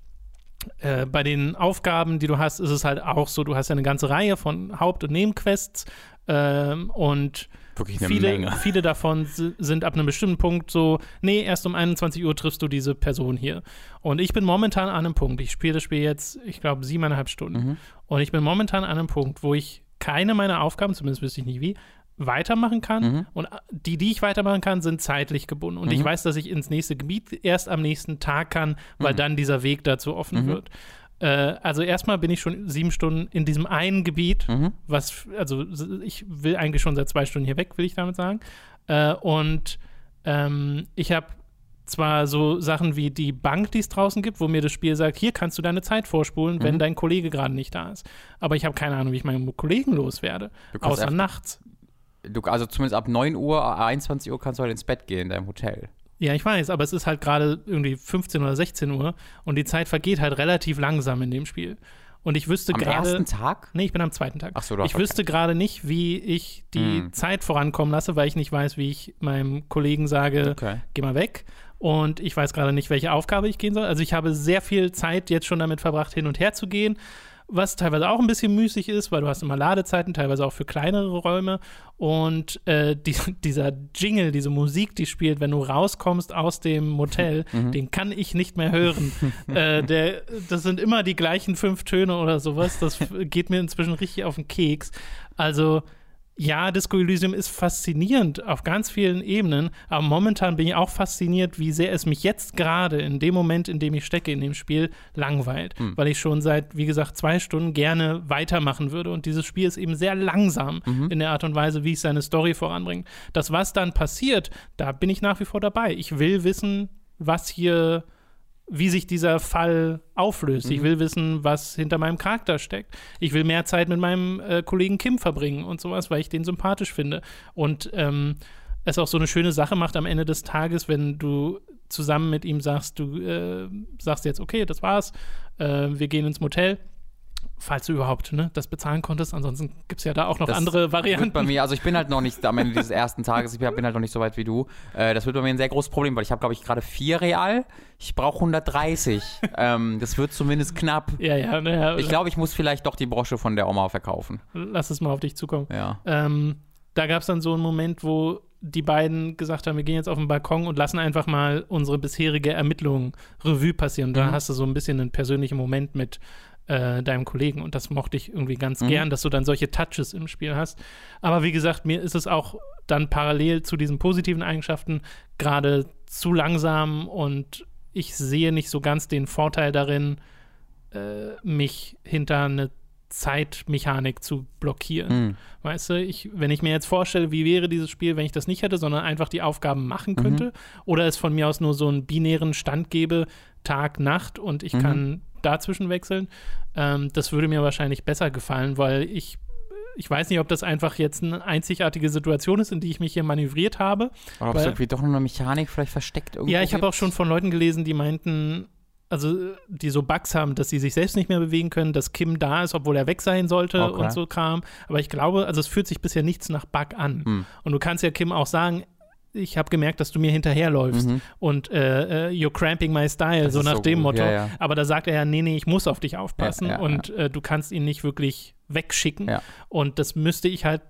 äh, bei den Aufgaben, die du hast, ist es halt auch so, du hast ja eine ganze Reihe von Haupt- und Nebenquests ähm, und Wirklich eine viele, Menge. viele davon si- sind ab einem bestimmten Punkt so, nee, erst um 21 Uhr triffst du diese Person hier. Und ich bin momentan an einem Punkt, ich spiele das Spiel jetzt, ich glaube, siebeneinhalb Stunden. Mhm. Und ich bin momentan an einem Punkt, wo ich keine meiner Aufgaben, zumindest wüsste ich nicht wie, weitermachen kann. Mhm. Und die, die ich weitermachen kann, sind zeitlich gebunden. Und ich Mhm. weiß, dass ich ins nächste Gebiet erst am nächsten Tag kann, weil Mhm. dann dieser Weg dazu offen Mhm. wird. Äh, also erstmal bin ich schon sieben Stunden in diesem einen Gebiet, Mhm. was, also ich will eigentlich schon seit zwei Stunden hier weg, will ich damit sagen. Äh, und ähm, ich habe zwar so Sachen wie die Bank, die es draußen gibt, wo mir das Spiel sagt, hier kannst du deine Zeit vorspulen, wenn Mhm. dein Kollege gerade nicht da ist. Aber ich habe keine Ahnung, wie ich meinen Kollegen loswerde. Außer nachts. Du, also zumindest ab 9 Uhr, 21 Uhr kannst du halt ins Bett gehen in deinem Hotel. Ja, ich weiß, aber es ist halt gerade irgendwie 15 oder 16 Uhr und die Zeit vergeht halt relativ langsam in dem Spiel. Und ich wüsste Am gerade. ersten Tag? Nee, ich bin am zweiten Tag. Ach so, doch, ich wüsste gerade nicht, wie ich die Hm. Zeit vorankommen lasse, weil ich nicht weiß, wie ich meinem Kollegen sage, Okay. geh mal weg. Und ich weiß gerade nicht, welche Aufgabe ich gehen soll. Also ich habe sehr viel Zeit jetzt schon damit verbracht, hin und her zu gehen, was teilweise auch ein bisschen müßig ist, weil du hast immer Ladezeiten, teilweise auch für kleinere Räume. Und äh, die, dieser Jingle, diese Musik, die spielt, wenn du rauskommst aus dem Motel, den kann ich nicht mehr hören. äh, der, das sind immer die gleichen fünf Töne oder sowas. Das geht mir inzwischen richtig auf den Keks. Also ja, Disco Elysium ist faszinierend auf ganz vielen Ebenen, aber momentan bin ich auch fasziniert, wie sehr es mich jetzt gerade in dem Moment, in dem ich stecke in dem Spiel, langweilt, weil ich schon seit, wie gesagt, zwei Stunden gerne weitermachen würde und dieses Spiel ist eben sehr langsam in der Art und Weise, wie es seine Story voranbringt. Das, was dann passiert, da bin ich nach wie vor dabei. Ich will wissen, was hier wie sich dieser Fall auflöst. Ich will wissen, was hinter meinem Charakter steckt. Ich will mehr Zeit mit meinem äh, Kollegen Kim verbringen und sowas, weil ich den sympathisch finde. Und ähm, es auch so eine schöne Sache macht am Ende des Tages, wenn du zusammen mit ihm sagst, du äh, sagst jetzt, okay, das war's, äh, wir gehen ins Motel. Falls du überhaupt ne, das bezahlen konntest. Ansonsten gibt es ja da auch noch Das andere Wird Varianten. bei mir, also ich bin halt noch nicht am Ende dieses ersten Tages, ich bin halt noch nicht so weit wie du. Äh, das wird bei mir ein sehr großes Problem, weil ich habe, glaube ich, gerade vier Real. Ich brauche 130. ähm, das wird zumindest knapp. ja, ja, naja, Ich glaube, ich muss vielleicht doch die Brosche von der Oma verkaufen. lass es mal auf dich zukommen. Ja. Ähm, da gab es dann so einen Moment, wo die beiden gesagt haben, wir gehen jetzt auf den Balkon und lassen einfach mal unsere bisherige Ermittlung Revue passieren. Und da Mhm. hast du so ein bisschen einen persönlichen Moment mit äh, deinem Kollegen und das mochte ich irgendwie ganz Mhm. gern, dass du dann solche Touches im Spiel hast. Aber wie gesagt, mir ist es auch dann parallel zu diesen positiven Eigenschaften gerade zu langsam und ich sehe nicht so ganz den Vorteil darin, äh, mich hinter eine Zeitmechanik zu blockieren. Mhm. Weißt du, ich, wenn ich mir jetzt vorstelle, wie wäre dieses Spiel, wenn ich das nicht hätte, sondern einfach die Aufgaben machen Mhm. könnte, oder es von mir aus nur so einen binären Stand gäbe, Tag, Nacht und ich Mhm. kann dazwischen wechseln, ähm, das würde mir wahrscheinlich besser gefallen, weil ich ich weiß nicht, ob das einfach jetzt eine einzigartige Situation ist, in die ich mich hier manövriert habe. Oder ob es irgendwie doch noch eine Mechanik vielleicht versteckt irgendwo Ja, ich habe auch schon von Leuten gelesen, die meinten, also die so Bugs haben, dass sie sich selbst nicht mehr bewegen können, dass Kim da ist, obwohl er weg sein sollte Okay. und so Kram. Aber ich glaube, also es fühlt sich bisher nichts nach Bug an. Hm. Und du kannst ja Kim auch sagen, ich habe gemerkt, dass du mir hinterherläufst Mhm. und äh, äh, you're cramping my style, Das so nach so dem gut, Motto. ja, ja. Aber da sagt er ja, nee, nee, ich muss auf dich aufpassen Ja, und Äh, du kannst ihn nicht wirklich wegschicken. Und das müsste ich halt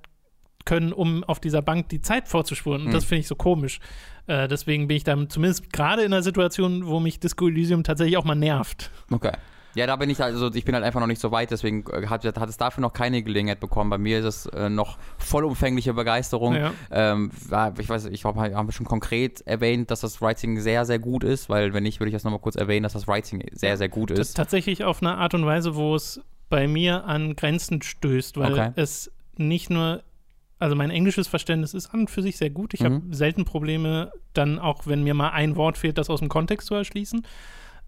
können, um auf dieser Bank die Zeit vorzuspuren. Und das Mhm. finde ich so komisch. Äh, deswegen bin ich dann zumindest gerade in einer Situation, wo mich Disco Elysium tatsächlich auch mal nervt. Okay. Ja, da bin ich also, ich bin halt einfach noch nicht so weit, deswegen äh, hat, hat es dafür noch keine Gelegenheit bekommen. Bei mir ist es äh, noch vollumfängliche Begeisterung. Ja. Ähm, ich weiß, ich habe hab schon konkret erwähnt, dass das Writing sehr, sehr gut ist, weil wenn nicht, würde ich das nochmal kurz erwähnen, dass das Writing sehr, sehr gut ist. tatsächlich auf eine Art und Weise, wo es bei mir an Grenzen stößt, weil Okay. es nicht nur, also mein englisches Verständnis ist an und für sich sehr gut. Ich Mhm. habe selten Probleme, dann auch, wenn mir mal ein Wort fehlt, das aus dem Kontext zu erschließen.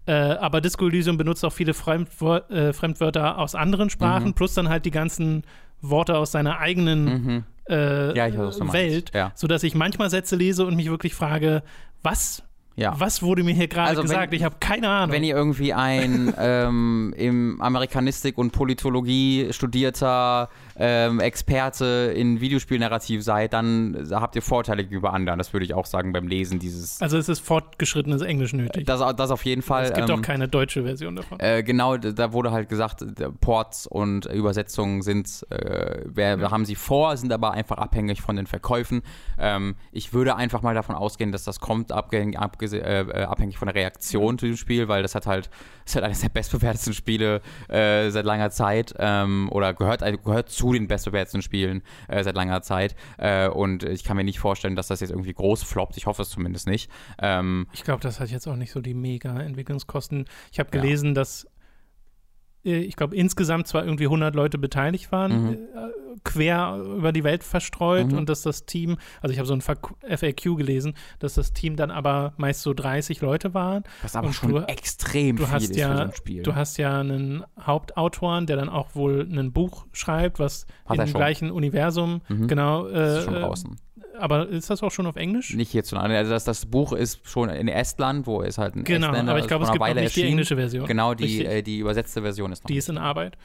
Äh, aber Disco Elysium benutzt auch viele Fremdwör äh, Fremdwörter aus anderen Sprachen, Mhm. plus dann halt die ganzen Worte aus seiner eigenen Mhm. äh, Ja, weiß. Welt, Ja. sodass ich manchmal Sätze lese und mich wirklich frage, was, Ja. was wurde mir hier gerade Also wenn- gesagt? ich habe keine Ahnung. Wenn ihr irgendwie ein ähm, im Amerikanistik und Politologie studierter ähm, Experte in Videospielnarrativ seid, dann habt ihr Vorteile gegenüber anderen. Das würde ich auch sagen beim Lesen dieses. also es ist fortgeschrittenes Englisch nötig. Das, das auf jeden Fall. es gibt ähm, auch keine deutsche Version davon. Äh, genau, da wurde halt gesagt, Ports und Übersetzungen sind, äh, wer, Ja. haben sie vor, sind aber einfach abhängig von den Verkäufen. Ähm, ich würde einfach mal davon ausgehen, dass das kommt, abgäng, abgese- äh, äh, abhängig von der Reaktion zu dem Spiel, weil das hat halt, das ist halt eines der bestbewertetsten Spiele äh, seit langer Zeit ähm, oder gehört, also gehört zu den bestbewertetsten Spielen äh, seit langer Zeit. Äh, und ich kann mir nicht vorstellen, dass das jetzt irgendwie groß floppt. Ich hoffe es zumindest nicht. Ähm, Ich glaube, das hat jetzt auch nicht so die mega Entwicklungskosten. Ich habe Ja. gelesen, dass äh, ich glaube insgesamt zwar irgendwie 100 Leute beteiligt waren, Mhm. äh, quer über die Welt verstreut Mhm. und dass das Team, also ich habe so ein FAQ gelesen, dass das Team dann aber meist so 30 Leute waren. was aber Und schon du- extrem du viel hast ist für ja- so ein Spiel. Du hast ja einen Hauptautoren, der dann auch wohl ein Buch schreibt, was Hat in dem gleichen Universum Mhm. genau Das ist schon äh, draußen. Aber ist das auch schon auf Englisch? Nicht hierzulande. Also das, das Buch ist schon in Estland, wo es halt ein Genau, Estländer aber ich glaube, es gibt noch nicht die englische Version. Genau, die, äh, die übersetzte Version ist noch Die ist in Arbeit.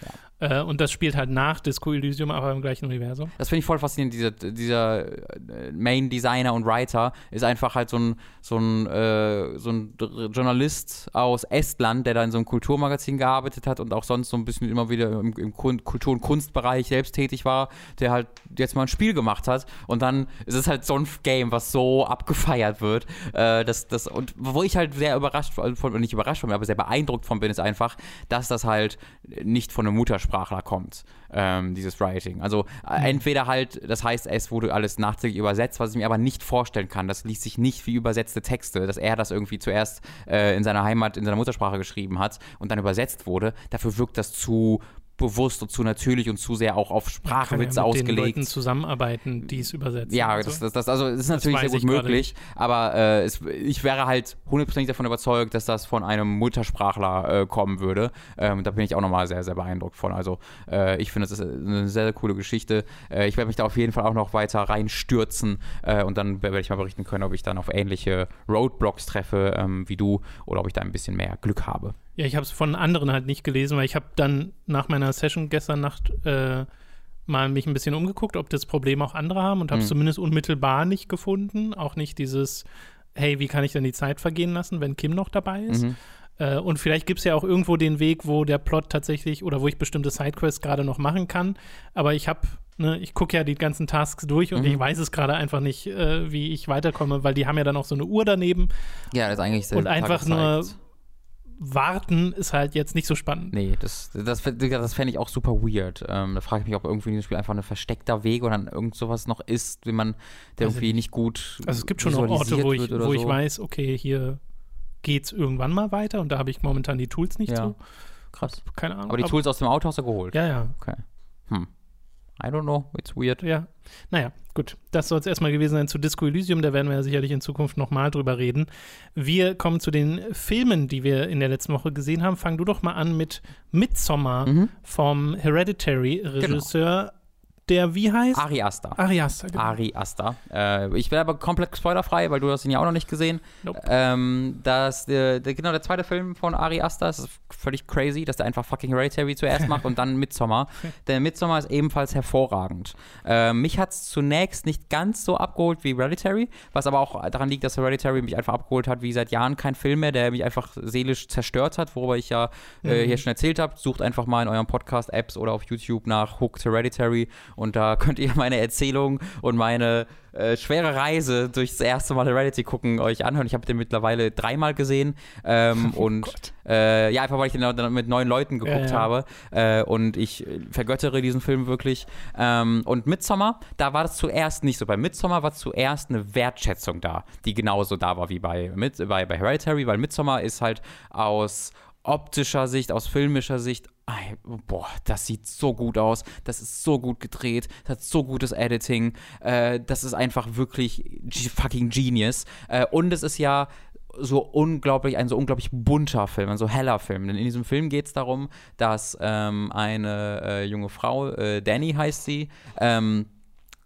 Äh, und das spielt halt nach Disco Elysium, aber im gleichen Universum. Das finde ich voll faszinierend. Dieser, dieser äh, Main Designer und Writer ist einfach halt so ein, so ein, äh, so ein Journalist aus Estland, der da in so einem Kulturmagazin gearbeitet hat und auch sonst so ein bisschen immer wieder im, im Kultur- und Kunstbereich selbst tätig war, der halt jetzt mal ein Spiel gemacht hat. Und dann ist es halt so ein Game, was so abgefeiert wird. Äh, das, das, und wo ich halt sehr überrascht von, nicht überrascht von, aber sehr beeindruckt von bin, ist einfach, dass das halt nicht von einem Muttersprachler kommt, ähm, dieses Writing. Also äh, entweder halt, das heißt, es wurde alles nachträglich übersetzt, was ich mir aber nicht vorstellen kann. Das liest sich nicht wie übersetzte Texte, dass er das irgendwie zuerst äh, in seiner Heimat, in seiner Muttersprache geschrieben hat und dann übersetzt wurde. Dafür wirkt das zu bewusst und zu natürlich und zu sehr auch auf Sprachwitze ja mit den ausgelegt. Leuten zusammenarbeiten, die es übersetzen. Ja, das, das, das, also, das ist natürlich sehr gut möglich, aber äh, es, ich wäre halt hundertprozentig davon überzeugt, dass das von einem Muttersprachler äh, kommen würde. Ähm, da bin ich auch nochmal sehr, sehr beeindruckt von. Also äh, ich finde, das ist eine sehr, sehr coole Geschichte. Äh, ich werde mich da auf jeden Fall auch noch weiter reinstürzen äh, und dann werde ich mal berichten können, ob ich dann auf ähnliche Roadblocks treffe ähm, wie du oder ob ich da ein bisschen mehr Glück habe. Ja, ich habe es von anderen halt nicht gelesen, weil ich habe dann nach meiner Session gestern Nacht äh, mal mich ein bisschen umgeguckt, ob das Problem auch andere haben und habe es Mhm. zumindest unmittelbar nicht gefunden. Auch nicht dieses, hey, wie kann ich denn die Zeit vergehen lassen, wenn Kim noch dabei ist? Mhm. Äh, und vielleicht gibt es ja auch irgendwo den Weg, wo der Plot tatsächlich oder wo ich bestimmte Sidequests gerade noch machen kann. Aber ich habe, ne, ich gucke ja die ganzen Tasks durch und Mhm. ich weiß es gerade einfach nicht, äh, wie ich weiterkomme, weil die haben ja dann auch so eine Uhr daneben. Ja, das ist eigentlich sehr Und einfach nur-. Warten ist halt jetzt nicht so spannend. Nee, das, das, das fände ich auch super weird. Ähm, da frage ich mich, ob irgendwie in diesem Spiel einfach ein versteckter Weg oder dann irgend sowas noch ist, wie man, der ich irgendwie nicht gut. Also es gibt schon noch Orte, wo ich, wo ich so. weiß, okay, hier geht's irgendwann mal weiter und da habe ich momentan die Tools nicht Ja. zu. Krass. Keine Ahnung. Aber die Tools aus dem Auto hast du geholt. Ja, ja, Okay. Hm. I don't know, it's weird. ja. Naja, gut. Das soll es erstmal gewesen sein zu Disco Elysium. Da werden wir ja sicherlich in Zukunft nochmal drüber reden. Wir kommen zu den Filmen, die wir in der letzten Woche gesehen haben. Fang du doch mal an mit Midsommar Mhm. vom Hereditary-Regisseur, der wie heißt? Ari Aster. Ari Aster. genau. Ari Aster. Äh, ich bin aber komplett spoilerfrei, weil du hast ihn ja auch noch nicht gesehen. Nope. Ähm, das, der, der, genau, der zweite Film von Ari Aster, das ist völlig crazy, dass der einfach fucking Hereditary zuerst macht und dann Midsommar. Der Midsommar ist ebenfalls hervorragend. Äh, mich hat es zunächst nicht ganz so abgeholt wie Hereditary, was aber auch daran liegt, dass Hereditary mich einfach abgeholt hat wie seit Jahren kein Film mehr, der mich einfach seelisch zerstört hat, worüber ich ja äh, Mhm. hier schon erzählt habe. Sucht einfach mal in euren Podcast-Apps oder auf YouTube nach Hooked Hereditary und da könnt ihr meine Erzählung und meine äh, schwere Reise durchs erste Mal Heredity gucken euch anhören. Ich habe den mittlerweile dreimal gesehen ähm, und Gott. äh, ja, einfach weil ich den dann mit neun Leuten geguckt Ja, ja. habe äh, und ich äh, vergöttere diesen Film wirklich. Ähm, und Midsommar, da war das zuerst nicht so. Bei Midsommar war zuerst eine Wertschätzung da, die genauso da war wie bei, Mid bei, bei Hereditary, weil Midsommar ist halt aus optischer Sicht, aus filmischer Sicht, ey, boah, das sieht so gut aus, das ist so gut gedreht, das hat so gutes Editing, äh, das ist einfach wirklich fucking genius. Äh, und es ist ja so unglaublich, ein so unglaublich bunter Film, ein so heller Film. Denn in diesem Film geht es darum, dass ähm, eine äh, junge Frau, äh, Danny heißt sie, ähm,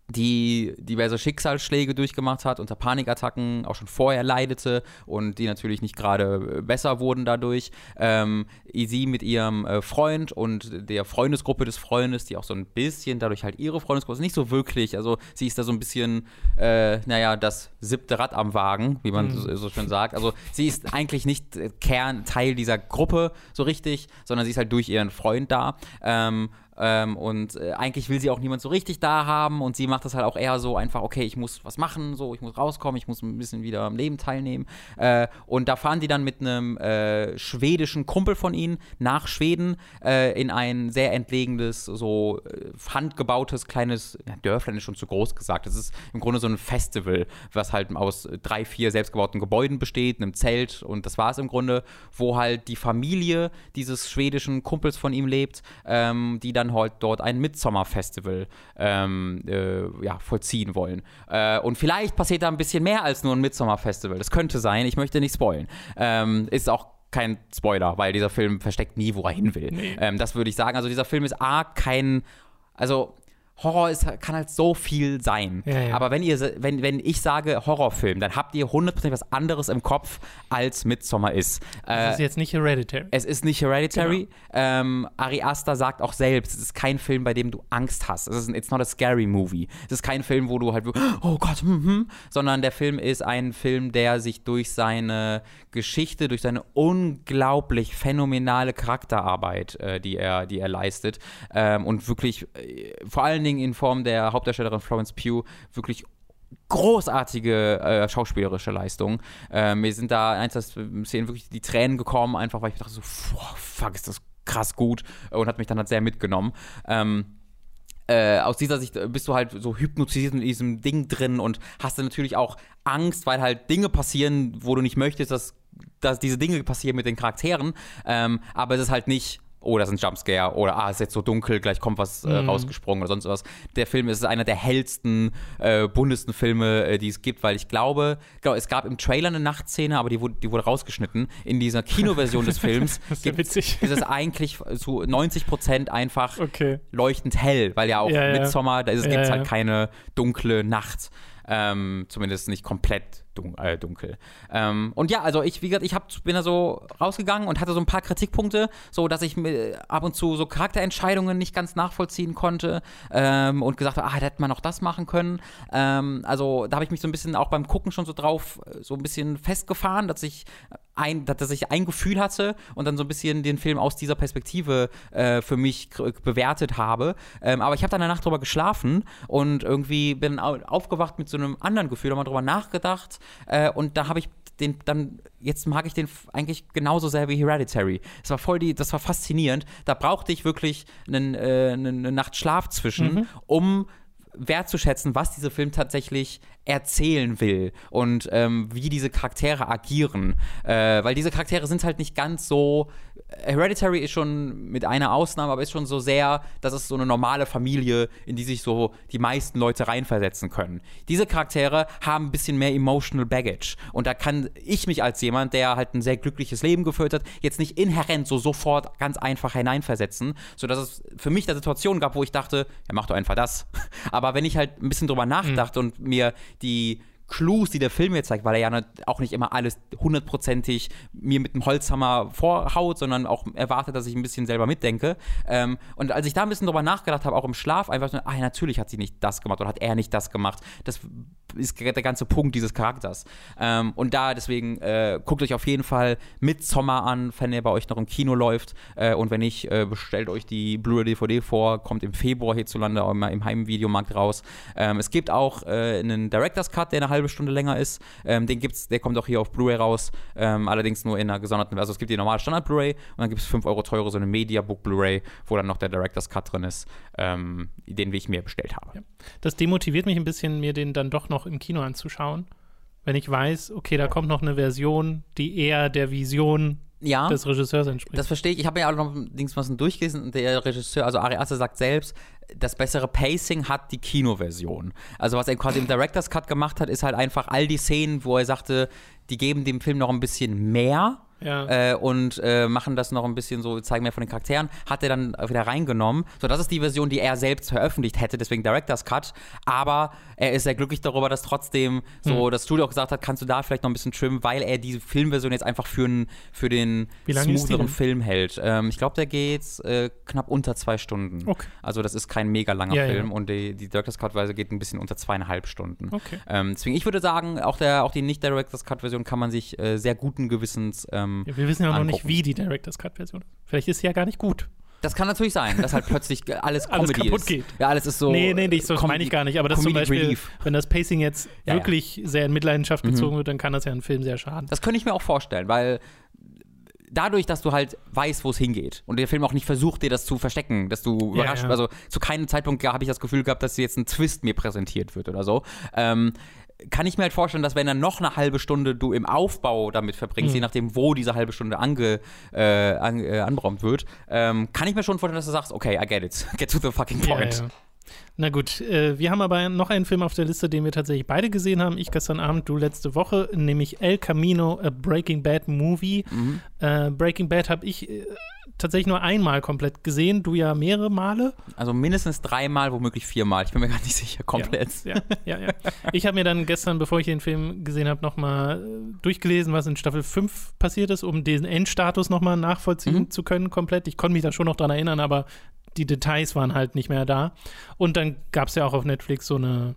die diverse Schicksalsschläge durchgemacht hat, unter Panikattacken auch schon vorher leidete und die natürlich nicht gerade äh, besser wurden dadurch. Ähm, sie mit ihrem äh, Freund und der Freundesgruppe des Freundes, die auch so ein bisschen dadurch halt ihre Freundesgruppe ist, nicht so wirklich, also sie ist da so ein bisschen, äh, naja, das siebte Rad am Wagen, wie man Mhm. so, so schön sagt. Also sie ist eigentlich nicht äh, Kern, Teil dieser Gruppe so richtig, sondern sie ist halt durch ihren Freund da. Ähm, ähm, und äh, eigentlich will sie auch niemand so richtig da haben und sie macht das halt auch eher so einfach, okay, ich muss was machen, so, ich muss rauskommen, ich muss ein bisschen wieder am Leben teilnehmen. Äh, und da fahren die dann mit einem äh, schwedischen Kumpel von ihnen nach Schweden äh, in ein sehr entlegenes, so äh, handgebautes kleines, ja, Dörflein ist schon zu groß gesagt. Es ist im Grunde so ein Festival, was halt aus drei, vier selbstgebauten Gebäuden besteht, einem Zelt und das war es im Grunde, wo halt die Familie dieses schwedischen Kumpels von ihm lebt, ähm, die dann halt dort ein Midsommer-Festival ähm, äh, ja, vollziehen wollen. Äh, und vielleicht passiert da ein bisschen mehr als nur ein Midsommer-Festival. Das könnte sein, ich möchte nicht spoilen. Ähm, ist auch kein Spoiler, weil dieser Film versteckt nie, wo er hin will. Nee. Ähm, das würde ich sagen. Also dieser Film ist A, kein, also Horror ist, kann halt so viel sein. Ja, ja. Aber wenn ihr, wenn, wenn ich sage Horrorfilm, dann habt ihr 100% was anderes im Kopf, als Midsommar ist. Äh, ist jetzt nicht Hereditary. es ist nicht Hereditary. Genau. Ähm, Ari Aster sagt auch selbst, es ist kein Film, bei dem du Angst hast. Es ist ein, it's not a scary movie. Es ist kein Film, wo du halt, wirklich, oh Gott, hm, hm, sondern der Film ist ein Film, der sich durch seine Geschichte, durch seine unglaublich phänomenale Charakterarbeit, äh, die, er, die er leistet ähm, und wirklich äh, vor allen Dingen in Form der Hauptdarstellerin Florence Pugh wirklich großartige äh, schauspielerische Leistung. Ähm, mir sind da ein, zwei Szenen wirklich die Tränen gekommen, einfach weil ich dachte so, fuck, ist das krass gut äh, und hat mich dann halt sehr mitgenommen. Ähm, äh, aus dieser Sicht bist du halt so hypnotisiert in diesem Ding drin und hast dann natürlich auch Angst, weil halt Dinge passieren, wo du nicht möchtest, dass, dass diese Dinge passieren mit den Charakteren. Ähm, aber es ist halt nicht, oh, das ist ein Jumpscare oder ah, es ist jetzt so dunkel, gleich kommt was äh, rausgesprungen oder sonst was. Der Film ist einer der hellsten, äh, buntesten Filme, äh, die es gibt, weil ich glaube, genau, es gab im Trailer eine Nachtszene, aber die wurde, die wurde rausgeschnitten. In dieser Kinoversion des Films Das ist ja witzig. ist es eigentlich zu 90 Prozent einfach Okay. leuchtend hell, weil ja auch Ja, ja. Midsommar, da gibt es Ja, halt ja. keine dunkle Nacht. Ähm, zumindest nicht komplett dun äh, dunkel. Ähm, und ja, also ich, wie gesagt, ich hab, bin da so rausgegangen und hatte so ein paar Kritikpunkte, so dass ich ab und zu so Charakterentscheidungen nicht ganz nachvollziehen konnte ähm, und gesagt habe, ah, da hätte man noch das machen können. Ähm, also da habe ich mich so ein bisschen auch beim Gucken schon so drauf äh, so ein bisschen festgefahren, dass ich ein, dass ich ein Gefühl hatte und dann so ein bisschen den Film aus dieser Perspektive äh, für mich bewertet habe. Ähm, aber ich habe dann eine Nacht drüber geschlafen und irgendwie bin au- aufgewacht mit so einem anderen Gefühl, habe mal drüber nachgedacht äh, und da habe ich den dann jetzt mag ich den eigentlich genauso sehr wie Hereditary. Es war voll die, das war faszinierend. Da brauchte ich wirklich einen, äh, eine, eine Nacht Schlaf zwischen, um wertzuschätzen, was dieser Film tatsächlich erzählen will und ähm, wie diese Charaktere agieren. Äh, weil diese Charaktere sind halt nicht ganz so. Hereditary ist schon mit einer Ausnahme, aber ist schon so sehr, das ist so eine normale Familie, in die sich so die meisten Leute reinversetzen können. Diese Charaktere haben ein bisschen mehr emotional baggage. Und da kann ich mich als jemand, der halt ein sehr glückliches Leben geführt hat, jetzt nicht inhärent so sofort ganz einfach hineinversetzen, sodass es für mich da Situationen gab, wo ich dachte, ja, mach doch einfach das. Aber wenn ich halt ein bisschen drüber nachdachte und mir die Clues, die der Film mir zeigt, weil er ja nicht- auch nicht immer alles hundertprozentig mir mit dem Holzhammer vorhaut, sondern auch erwartet, dass ich ein bisschen selber mitdenke. Ähm, und als ich da ein bisschen drüber nachgedacht habe, auch im Schlaf, einfach so, ah, natürlich hat sie nicht das gemacht oder hat er nicht das gemacht. Das ist der ganze Punkt dieses Charakters. Ähm, und da deswegen äh, guckt euch auf jeden Fall Midsommar an, wenn er bei euch noch im Kino läuft. Äh, und wenn nicht, äh, bestellt euch die Blu-ray DVD vor, kommt im Februar hierzulande auch immer im Heimvideomarkt raus. Ähm, es gibt auch äh, einen Director's Cut, der eine halbe Stunde länger ist. Ähm, den gibt's, der kommt auch hier auf Blu-ray raus, ähm, allerdings nur in einer gesonderten, also es gibt die normale Standard-Blu-ray und dann gibt es 5 Euro teure so eine Mediabook Blu-ray, wo dann noch der Director's Cut drin ist, ähm, den wie ich mir bestellt habe. Das demotiviert mich ein bisschen, mir den dann doch noch im Kino anzuschauen. Wenn ich weiß, okay, da kommt noch eine Version, die eher der Vision Ja. des Regisseurs entspricht. Das verstehe ich. Ich habe ja auch noch Dings was durchgelesen und der Regisseur, also Ari Aster sagt selbst, das bessere Pacing hat die Kinoversion. Also was er quasi im Director's Cut gemacht hat, ist halt einfach all die Szenen, wo er sagte, die geben dem Film noch ein bisschen mehr. Ja. Äh, und äh, machen das noch ein bisschen so, zeigen mehr von den Charakteren, hat er dann wieder reingenommen. So, das ist die Version, die er selbst veröffentlicht hätte, deswegen Director's Cut. Aber er ist sehr glücklich darüber, dass trotzdem so das Studio auch gesagt hat, kannst du da vielleicht noch ein bisschen trimmen, weil er die Filmversion jetzt einfach für, n- für den smootheren? Film hält. Ähm, ich glaube, der geht äh, knapp unter zwei Stunden. Okay. Also das ist kein mega langer Ja, ja. Film und die, die Director's Cut-Weise geht ein bisschen unter zweieinhalb Stunden. Okay. Ähm, deswegen, ich würde sagen, auch, der, auch die nicht-Director's Cut-Version kann man sich äh, sehr guten Gewissens ähm, Ja, wir wissen ja noch nicht, wie die Director's Cut-Version ist. Vielleicht ist sie ja gar nicht gut. Das kann natürlich sein, dass halt plötzlich alles Alles Comedy kaputt ist. geht. Ja, alles ist so. nee, nee, nicht, so Comedy- meine ich gar nicht. Aber das zum Comedic Beispiel, Relief. wenn das Pacing jetzt Ja, Mhm. ja. wirklich sehr in Mitleidenschaft gezogen wird, dann kann das ja einen Film sehr schaden. Das könnte ich mir auch vorstellen, weil dadurch, dass du halt weißt, wo es hingeht und der Film auch nicht versucht, dir das zu verstecken, dass du überrascht, ja. also zu keinem Zeitpunkt habe ich das Gefühl gehabt, dass jetzt ein Twist mir präsentiert wird oder so. Ähm, kann ich mir halt vorstellen, dass wenn dann noch eine halbe Stunde du im Aufbau damit verbringst, Mhm. je nachdem, wo diese halbe Stunde ange, äh, an, äh, anberaumt wird, ähm, kann ich mir schon vorstellen, dass du sagst, okay, I get it, get to the fucking Ja, point. ja. Na gut, äh, wir haben aber noch einen Film auf der Liste, den wir tatsächlich beide gesehen haben. Ich gestern Abend, du letzte Woche, nämlich El Camino, a Breaking Bad Movie. Mhm. Äh, Breaking Bad habe ich äh, tatsächlich nur einmal komplett gesehen, du ja mehrere Male. Also mindestens dreimal, womöglich viermal. Ich bin mir gar nicht sicher, komplett. Ja, ja, ja. ja. Ich habe mir dann gestern, bevor ich den Film gesehen habe, nochmal äh, durchgelesen, was in Staffel 5 passiert ist, um diesen Endstatus nochmal nachvollziehen Mhm. zu können, komplett. Ich konnte mich da schon noch dran erinnern, aber die Details waren halt nicht mehr da. Und dann gab es ja auch auf Netflix so eine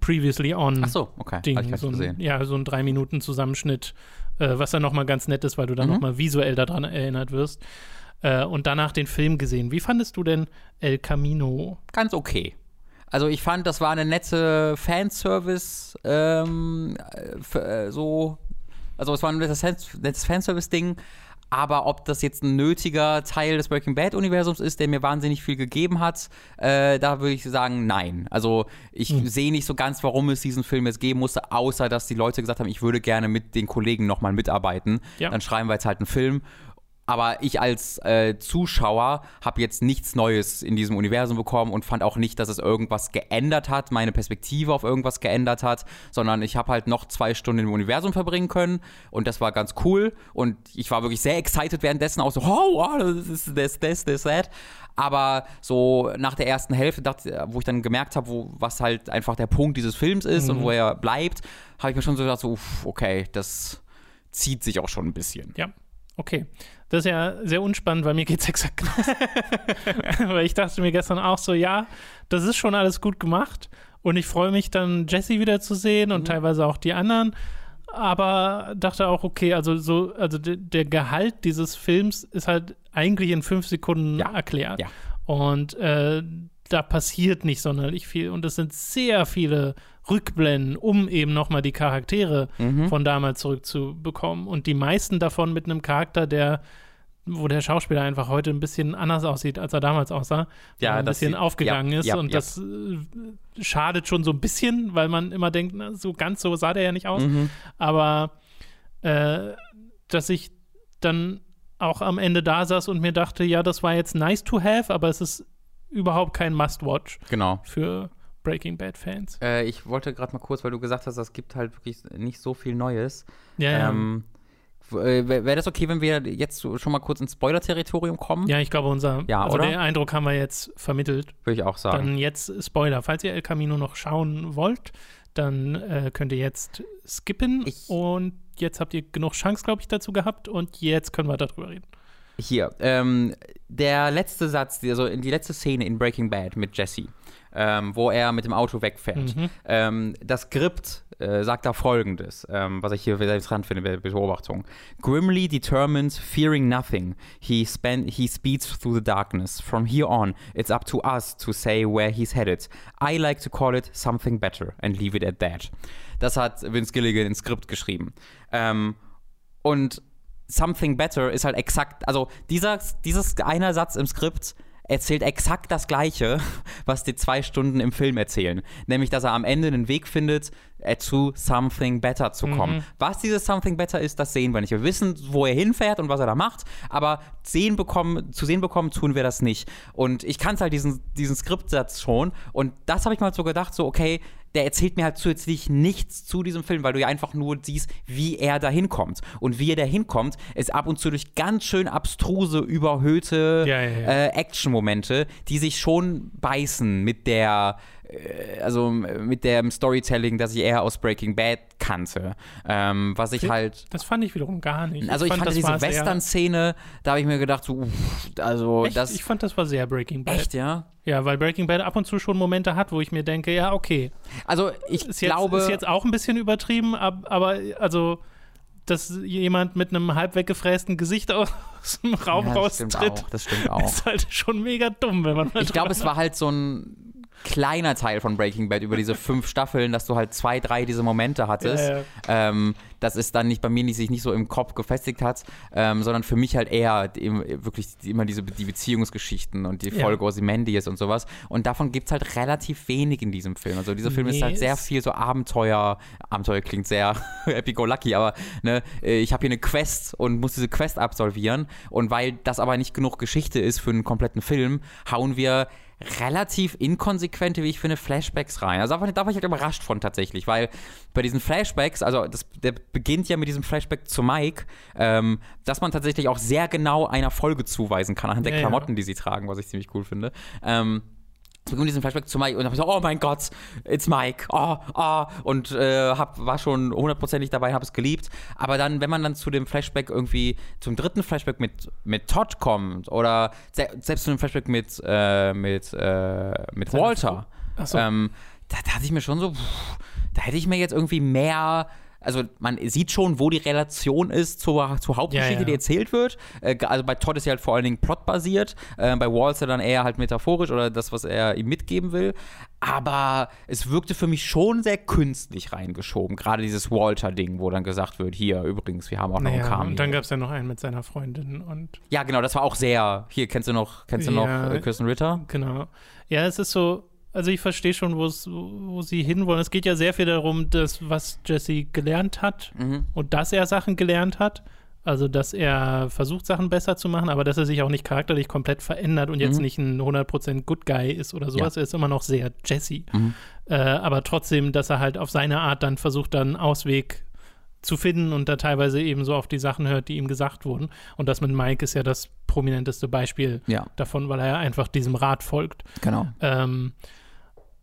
Previously On Ach so, okay. Ding, ich so ein, gesehen. ja, so ein drei Minuten Zusammenschnitt, äh, was dann nochmal ganz nett ist, weil du dann Mhm. nochmal visuell daran erinnert wirst. Äh, und danach den Film gesehen. Wie fandest du denn El Camino? Ganz okay. Also ich fand, das war eine nette Fanservice, ähm, äh, f- äh, so, also es war ein nettes Fanservice-Ding, aber ob das jetzt ein nötiger Teil des Breaking Bad-Universums ist, der mir wahnsinnig viel gegeben hat, äh, da würde ich sagen, nein. Also ich sehe nicht so ganz, warum es diesen Film jetzt geben musste, außer dass die Leute gesagt haben, ich würde gerne mit den Kollegen nochmal mitarbeiten. Ja. Dann schreiben wir jetzt halt einen Film. Aber ich als äh, Zuschauer habe jetzt nichts Neues in diesem Universum bekommen und fand auch nicht, dass es irgendwas geändert hat, meine Perspektive auf irgendwas geändert hat, sondern ich habe halt noch zwei Stunden im Universum verbringen können und das war ganz cool und ich war wirklich sehr excited währenddessen, auch so, oh, wow, das ist das, das, das, that. Aber so nach der ersten Hälfte, dachte, wo ich dann gemerkt habe, was halt einfach der Punkt dieses Films ist und wo er bleibt, habe ich mir schon so gedacht, so, okay, das zieht sich auch schon ein bisschen. Ja, okay. Das ist ja sehr unspannend, weil mir geht es exakt genauso. weil ich dachte mir gestern auch so, ja, das ist schon alles gut gemacht und ich freue mich dann, Jesse wieder zu sehen und teilweise auch die anderen. Aber dachte auch, okay, also so, also de, der Gehalt dieses Films ist halt eigentlich in fünf Sekunden Ja, erklärt. ja. Und äh, da passiert nicht sonderlich viel. Und es sind sehr viele Rückblenden, um eben nochmal die Charaktere Mhm. von damals zurückzubekommen. Und die meisten davon mit einem Charakter, der, wo der Schauspieler einfach heute ein bisschen anders aussieht, als er damals aussah. Ja, ein bisschen sieht- aufgegangen ja, ist. ja, und ja. das äh, schadet schon so ein bisschen, weil man immer denkt, na, so ganz so sah der ja nicht aus. Mhm. Aber äh, dass ich dann auch am Ende da saß und mir dachte, ja, das war jetzt nice to have, aber es ist überhaupt kein Must-Watch Genau. für Breaking Bad-Fans. Äh, ich wollte gerade mal kurz, weil du gesagt hast, es gibt halt wirklich nicht so viel Neues. Ja. Ähm, äh, Wäre das okay, wenn wir jetzt schon mal kurz ins Spoiler-Territorium kommen? ja, ich glaube, unser Ja, also oder? den Eindruck haben wir jetzt vermittelt. Würde ich auch sagen. Dann jetzt Spoiler. Falls ihr El Camino noch schauen wollt, dann äh, könnt ihr jetzt skippen Ich- und jetzt habt ihr genug Chance, glaube ich, dazu gehabt und jetzt können wir darüber reden. Hier, ähm, der letzte Satz, also in die letzte Szene in Breaking Bad mit Jesse, ähm, wo er mit dem Auto wegfährt. Mhm. Ähm, das Skript äh, sagt da folgendes, ähm, was ich hier sehr interessant finde bei der Beobachtung. Grimly determined, fearing nothing, he, spend, he speeds through the darkness. From here on, it's up to us to say where he's headed. I like to call it something better and leave it at that. Das hat Vince Gilligan ins Skript geschrieben. Ähm, und Something Better ist halt exakt, also dieser, dieses eine Satz im Skript erzählt exakt das Gleiche, was die zwei Stunden im Film erzählen. Nämlich, dass er am Ende einen Weg findet, äh, zu Something Better zu kommen. Was dieses Something Better ist, das sehen wir nicht. Wir wissen, wo er hinfährt und was er da macht, aber sehen bekommen, zu sehen bekommen tun wir das nicht. Und ich kannte halt diesen, diesen Skriptsatz schon und das habe ich mal so gedacht, so okay, der erzählt mir halt zusätzlich nichts zu diesem Film, weil du ja einfach nur siehst, wie er da hinkommt. Und wie er da hinkommt, ist ab und zu durch ganz schön abstruse, überhöhte Ja, ja, ja. Äh, Action-Momente, die sich schon beißen mit der, also mit dem Storytelling, das ich eher aus Breaking Bad kannte. Ähm, was ich halt. Das fand ich wiederum gar nicht. Also ich fand, das diese Western-Szene, da habe ich mir gedacht, so, uff, also Echt? das. ich fand, das war sehr Breaking Bad. echt, ja? Ja, weil Breaking Bad ab und zu schon Momente hat, wo ich mir denke, ja, okay. Also ich Ist jetzt, glaube. ist jetzt auch ein bisschen übertrieben, ab, aber also, dass jemand mit einem halb weggefrästen Gesicht aus dem Raum ja, das stimmt raustritt, auch. Das stimmt auch. ist halt schon mega dumm, wenn man Ich glaube, es war halt so ein kleiner Teil von Breaking Bad über diese fünf Staffeln, dass du halt zwei, drei diese Momente hattest. Ja, ja. Ähm, das ist dann nicht bei mir nicht, sich nicht so im Kopf gefestigt hat, ähm, sondern für mich halt eher die, wirklich die, immer diese die Beziehungsgeschichten und die Ja. Folge Ozymandias und sowas. Und davon gibt es halt relativ wenig in diesem Film. Also dieser Film ist Nee, halt sehr viel so Abenteuer. Abenteuer klingt sehr happy-go-lucky, aber ne, äh, ich habe hier eine Quest und muss diese Quest absolvieren. Und weil das aber nicht genug Geschichte ist für einen kompletten Film, hauen wir relativ inkonsequente, wie ich finde, Flashbacks rein. Also da war, da war ich halt überrascht von tatsächlich, weil bei diesen Flashbacks, also das, der beginnt ja mit diesem Flashback zu Mike, ähm, dass man tatsächlich auch sehr genau einer Folge zuweisen kann, anhand der Ja, ja. Klamotten, die sie tragen, was ich ziemlich cool finde. Ähm, bekomme diesen Flashback zu Mike und habe so, oh mein Gott, it's Mike, oh, oh, und äh, hab, war schon hundertprozentig dabei, habe es geliebt. Aber dann, wenn man dann zu dem Flashback irgendwie, zum dritten Flashback mit, mit Todd kommt oder se selbst zu dem Flashback mit, äh, mit, äh, mit Walter, Achso. ähm, da dachte ich mir schon so, pff, da hätte ich mir jetzt irgendwie mehr. Also man sieht schon, wo die Relation ist zur, zur Hauptgeschichte, Ja, ja. die erzählt wird. Äh, also bei Todd ist ja halt vor allen Dingen plotbasiert, äh, bei Walter dann eher halt metaphorisch oder das, was er ihm mitgeben will. Aber es wirkte für mich schon sehr künstlich reingeschoben. Gerade dieses Walter-Ding, wo dann gesagt wird, hier übrigens, wir haben auch noch einen Cameo. und dann gab es ja noch einen mit seiner Freundin und ja, genau, das war auch sehr. Hier kennst du noch, kennst du Ja. noch äh, Kirsten Ritter? Genau. Ja, es ist so, also ich verstehe schon, wo sie hinwollen. Es geht ja sehr viel darum, dass, was Jesse gelernt hat Mhm. und dass er Sachen gelernt hat. Also, dass er versucht, Sachen besser zu machen, aber dass er sich auch nicht charakterlich komplett verändert und jetzt Mhm. nicht ein 100% Good Guy ist oder sowas. Er ist immer noch sehr Jesse. Mhm. Äh, aber trotzdem, dass er halt auf seine Art dann versucht, dann einen Ausweg zu finden und da teilweise eben so auf die Sachen hört, die ihm gesagt wurden. Und das mit Mike ist ja das prominenteste Beispiel Ja, davon, weil er ja einfach diesem Rat folgt. genau. Ähm,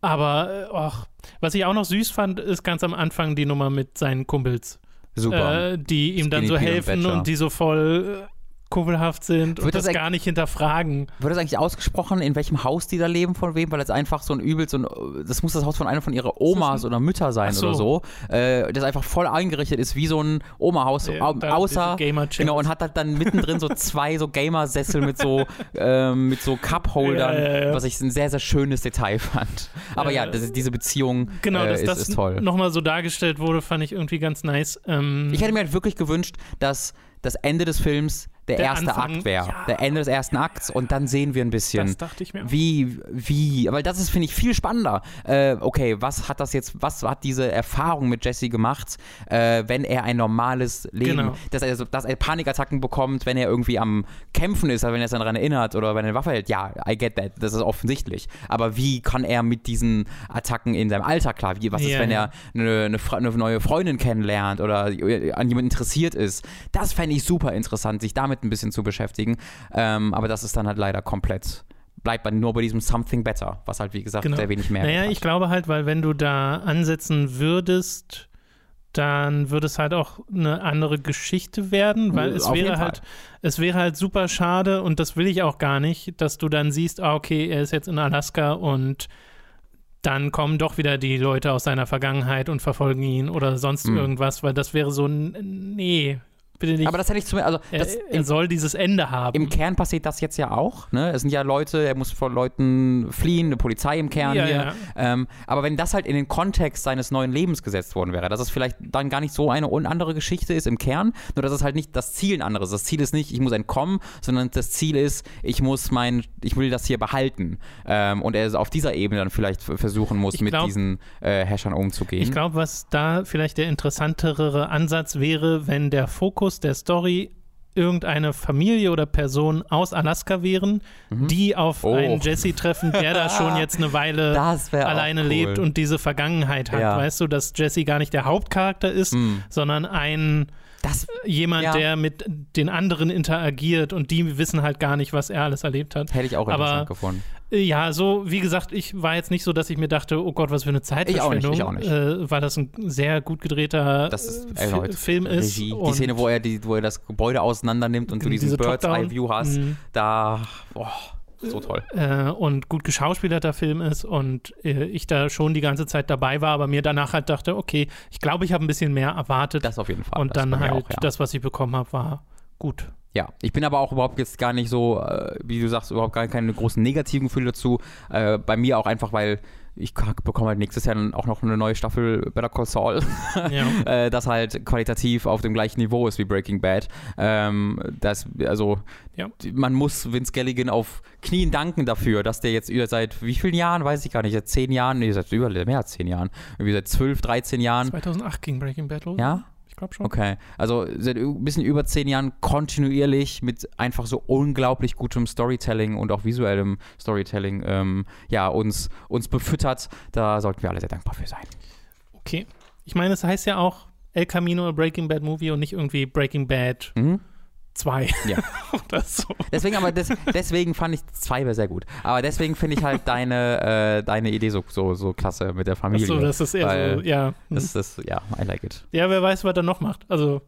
aber, äh, och, was ich auch noch süß fand, ist ganz am Anfang die Nummer mit seinen Kumpels, Super. äh, die ihm dann Skinny so Pete und helfen und die so voll kumpelhaft sind und Wird das das eigentlich- gar nicht hinterfragen. Wird das eigentlich ausgesprochen, in welchem Haus die da leben, von wem? Weil es einfach so ein übel, so ein, das muss das Haus von einer von ihrer Omas oder Mütter sein so. oder so, äh, das einfach voll eingerichtet ist, wie so ein Oma-Haus, Ja, außer, genau, und hat halt dann mittendrin so zwei so Gamer-Sessel mit so, ähm, mit so Cup-Holdern, Ja, ja, ja. was ich ein sehr, sehr schönes Detail fand. Aber ja, Äh, das, ist- diese Beziehung Genau, äh, ist, das ist toll. nochmal so dargestellt wurde, fand ich irgendwie ganz nice. Ähm, Ich hätte mir halt wirklich gewünscht, dass das Ende des Films der, Der erste Anfang, Akt wäre. ja. Der Ende des ersten Akts und dann sehen wir ein bisschen. das dachte ich mir auch. Wie, wie, aber das ist, finde ich, viel spannender. Äh, okay, was hat das jetzt, was hat diese Erfahrung mit Jesse gemacht, äh, wenn er ein normales Leben, Genau. dass, er, dass er Panikattacken bekommt, wenn er irgendwie am Kämpfen ist, also wenn er sich daran erinnert oder wenn er eine Waffe hält. Ja, I get that, das ist offensichtlich. Aber wie kann er mit diesen Attacken in seinem Alltag klar? Wie, was ist, Ja, wenn ja. er eine, eine, eine neue Freundin kennenlernt oder an jemanden interessiert ist? Das fände ich super interessant, sich damit ein bisschen zu beschäftigen. Ähm, aber das ist dann halt leider komplett bleibt man nur bei diesem Something Better, was halt wie gesagt Genau. sehr wenig mehr Naja, hat. ich glaube halt, weil wenn du da ansetzen würdest, dann würde es halt auch eine andere Geschichte werden, weil es Auf wäre Fall. halt, es wäre halt super schade und das will ich auch gar nicht, dass du dann siehst, ah, okay, er ist jetzt in Alaska und dann kommen doch wieder die Leute aus seiner Vergangenheit und verfolgen ihn oder sonst Hm. irgendwas, weil das wäre so ein, nee, bitte nicht. aber das hätte ich zumindest, also das, er, er soll dieses Ende haben. Im Kern passiert das jetzt ja auch. Ne? Es sind ja Leute, er muss vor Leuten fliehen, eine Polizei im Kern Ja, hier. ja. Ähm, aber wenn das halt in den Kontext seines neuen Lebens gesetzt worden wäre, dass es vielleicht dann gar nicht so eine un- andere Geschichte ist im Kern, nur dass es halt nicht das Ziel ein anderes. Das Ziel ist nicht, ich muss entkommen, sondern das Ziel ist, ich muss mein, ich will das hier behalten. Ähm, und er auf dieser Ebene dann vielleicht versuchen muss, Ich mit glaub- diesen äh, Herrschern umzugehen. Ich glaube, was da vielleicht der interessantere Ansatz wäre, wenn der Fokus der Story irgendeine Familie oder Person aus Alaska wären, die auf Oh. einen Jesse treffen, der da schon jetzt eine Weile alleine cool. lebt und diese Vergangenheit hat. Ja. Weißt du, dass Jesse gar nicht der Hauptcharakter ist, Hm. sondern ein das, jemand, Ja. der mit den anderen interagiert und die wissen halt gar nicht, was er alles erlebt hat. hätte ich auch Aber- interessant gefunden. Äh, Ja, so wie gesagt, ich war jetzt nicht so, dass ich mir dachte, oh Gott, was für eine Zeitverschwendung, Ich auch nicht, ich Äh, weil das ein sehr gut gedrehter ist Fi- Film ist. Regie. Die Szene, wo er, die, wo er das Gebäude auseinander nimmt und du diesen diese Bird's Eye View hast, Mhm. da, boah, so toll. äh, und gut geschauspielerter Film ist und äh, ich da schon die ganze Zeit dabei war, aber mir danach halt dachte, okay, ich glaube, ich habe ein bisschen mehr erwartet Das auf jeden Fall. und dann halt auch, ja. das, was ich bekommen habe, war gut. Ja, ich bin aber auch überhaupt jetzt gar nicht so, äh, wie du sagst, überhaupt gar keine großen negativen Gefühle dazu. Äh, bei mir auch einfach, weil ich bekomme halt nächstes Jahr dann auch noch eine neue Staffel Better Call Saul, Ja. äh, das halt qualitativ auf dem gleichen Niveau ist wie Breaking Bad. Ähm, das, also, Ja. man muss Vince Gilligan auf Knien danken dafür, dass der jetzt seit wie vielen Jahren, weiß ich gar nicht, seit zehn Jahren, nee, seit über mehr als zehn Jahren, irgendwie seit zwölf, 13 Jahren, 2008 ging Breaking Bad los. ja? Glaube schon. Okay, also seit ein bisschen über zehn Jahren kontinuierlich mit einfach so unglaublich gutem Storytelling und auch visuellem Storytelling ähm, ja, uns, uns befüttert. Da sollten wir alle sehr dankbar für sein. Okay. Ich meine, es heißt ja auch El Camino Breaking Bad Movie und nicht irgendwie Breaking Bad Mhm. 2 Ja. oder so. Deswegen, aber des, deswegen fand ich zwei wäre sehr gut. Aber deswegen finde ich halt deine, äh, deine Idee so, so, so klasse mit der Familie. Achso, das ist eher so, ja. das ist, ja, I like it. ja, wer weiß, was er noch macht. Also,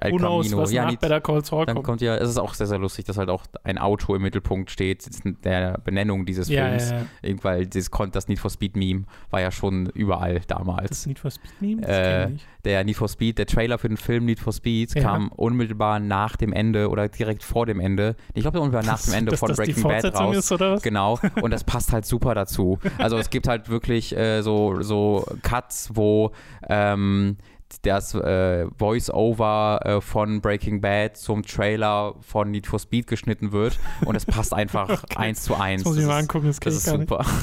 El who knows, was ja, nach Better Call Saul Dann kommt. kommt ja, es ist auch sehr, sehr lustig, dass halt auch ein Auto im Mittelpunkt steht, der Benennung dieses Ja, Films. ja, ja. Weil das, das Need for Speed Meme war ja schon überall damals. Das Need for Speed Meme? Äh, der Need for Speed, der Trailer für den Film Need for Speed kam unmittelbar nach dem Ende oder direkt vor dem Ende. Ich glaube unmittelbar nach dem Ende Dass von das die Breaking Bad raus. ist, oder was? Genau, und das passt halt super dazu. Also es gibt halt wirklich äh, so, so Cuts, wo ähm, das äh, Voice-Over äh, von Breaking Bad zum Trailer von Need for Speed geschnitten wird und es passt einfach eins zu eins. Das muss ich ist- angucken, das Das ist super.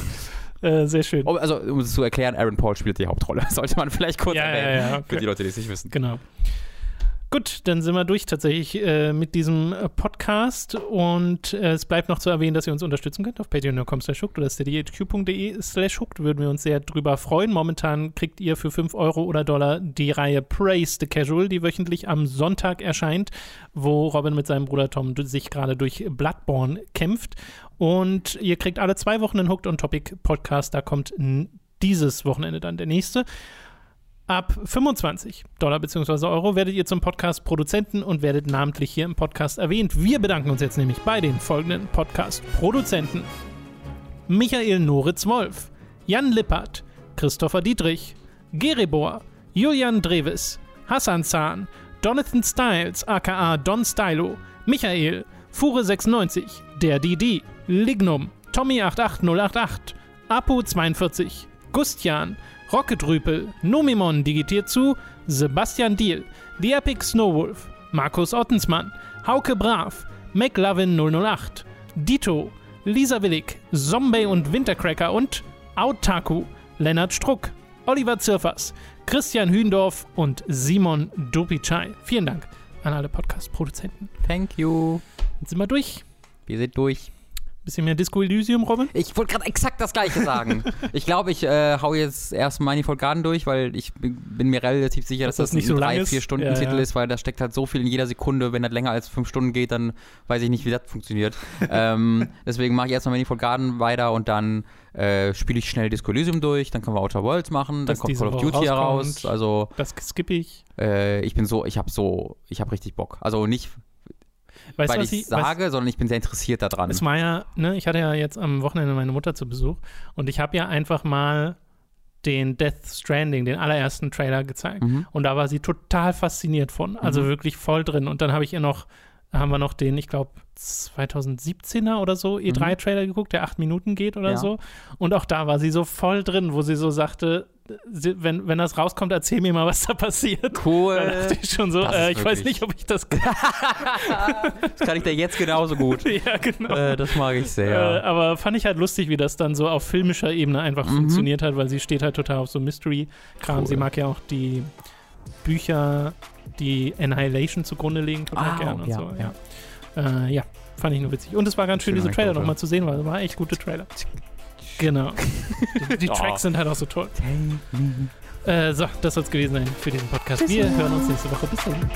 Äh, sehr schön. Oh, Also, um es zu erklären, Aaron Paul spielt die Hauptrolle. Sollte man vielleicht kurz Ja, ja, erwähnen. ja, Für okay. die Leute, die es nicht wissen. Genau. Gut, dann sind wir durch tatsächlich äh, mit diesem äh, Podcast und äh, es bleibt noch zu erwähnen, dass ihr uns unterstützen könnt auf patreon.com slash hooked oder steadyhq.de slash hooked, würden wir uns sehr drüber freuen. Momentan kriegt ihr für 5 Euro oder Dollar die Reihe Praise the Casual, die wöchentlich am Sonntag erscheint, wo Robin mit seinem Bruder Tom sich gerade durch Bloodborne kämpft und ihr kriegt alle zwei Wochen einen Hooked on Topic Podcast, da kommt dieses Wochenende dann der nächste. Ab 25 Dollar bzw. Euro werdet ihr zum Podcast-Produzenten und werdet namentlich hier im Podcast erwähnt. Wir bedanken uns jetzt nämlich bei den folgenden Podcast-Produzenten: Michael Noritz-Wolf, Jan Lippert, Christopher Dietrich, Geribor, Julian Dreves, Hassan Zahn, Jonathan Styles aka Don Stylo, Michael, Fure96, der DD, Lignum, Tommy88088, Apo42, Gustian, Rocketrüpel, Nomimon digitiert zu, Sebastian Diel, The Epic Snowwolf, Markus Ottensmann, Hauke Brav, McLovin008, Dito, Lisa Willig, Zombie und Wintercracker und Autaku, Lennart Struck, Oliver Zirfers, Christian Hündorf und Simon Dopicai. Vielen Dank an alle Podcast-Produzenten. Thank you. Jetzt sind wir durch. Wir sind durch. Bisschen mehr Disco Elysium, Robin. Ich wollte gerade exakt das Gleiche sagen. ich glaube, ich äh, hau jetzt erst Manifold Garden durch, weil ich bin, mir relativ sicher, dass, Dass das das, nicht ein so drei, ist? vier Stunden Ja, Titel ja. ist, weil da steckt halt so viel in jeder Sekunde. Wenn das länger als fünf Stunden geht, dann weiß ich nicht, wie das funktioniert. ähm, deswegen mache ich erstmal Manifold Garden weiter und dann äh, spiele ich schnell Disco Elysium durch. Dann können wir Outer Worlds machen. Dann kommt Call of Duty heraus. Also Das skippe ich. äh, ich bin so, ich habe so, ich habe richtig Bock. Also nicht, Weißt weil was ich ich weißt- sage, sondern ich bin sehr interessiert daran. Es war ja, ne, ich hatte ja jetzt am Wochenende meine Mutter zu Besuch und ich habe ja einfach mal den Death Stranding, den allerersten Trailer gezeigt. Mhm. Und da war sie total fasziniert von, also Mhm. wirklich voll drin. Und dann habe ich ihr noch, haben wir noch den, ich glaube, 2017er oder so E3-Trailer geguckt, der acht Minuten geht oder Mhm. Ja. so. Und auch da war sie so voll drin, wo sie so sagte, wenn, wenn das rauskommt, erzähl mir mal, was da passiert. Cool. Da dachte ich schon so, äh, ich weiß nicht, ob ich das kann. Das kann ich dir jetzt genauso gut. ja, genau. äh, das mag ich Äh, sehr. aber fand ich halt lustig, wie das dann so auf filmischer Ebene einfach Mhm. funktioniert hat, weil sie steht halt total auf so Mystery-Kram. Cool. Sie mag ja auch die Bücher, die Annihilation zugrunde legen, total Ah, gern und ja, so. Ja. Äh, ja, fand ich nur witzig. Und es war ganz schön, Schöne diese Trailer nochmal zu sehen, weil es war echt gute Trailer. Genau. die die Oh. Tracks sind halt auch so toll. Äh, so, das soll es gewesen sein für diesen Podcast. Wir hören uns nächste Woche. Bis dahin.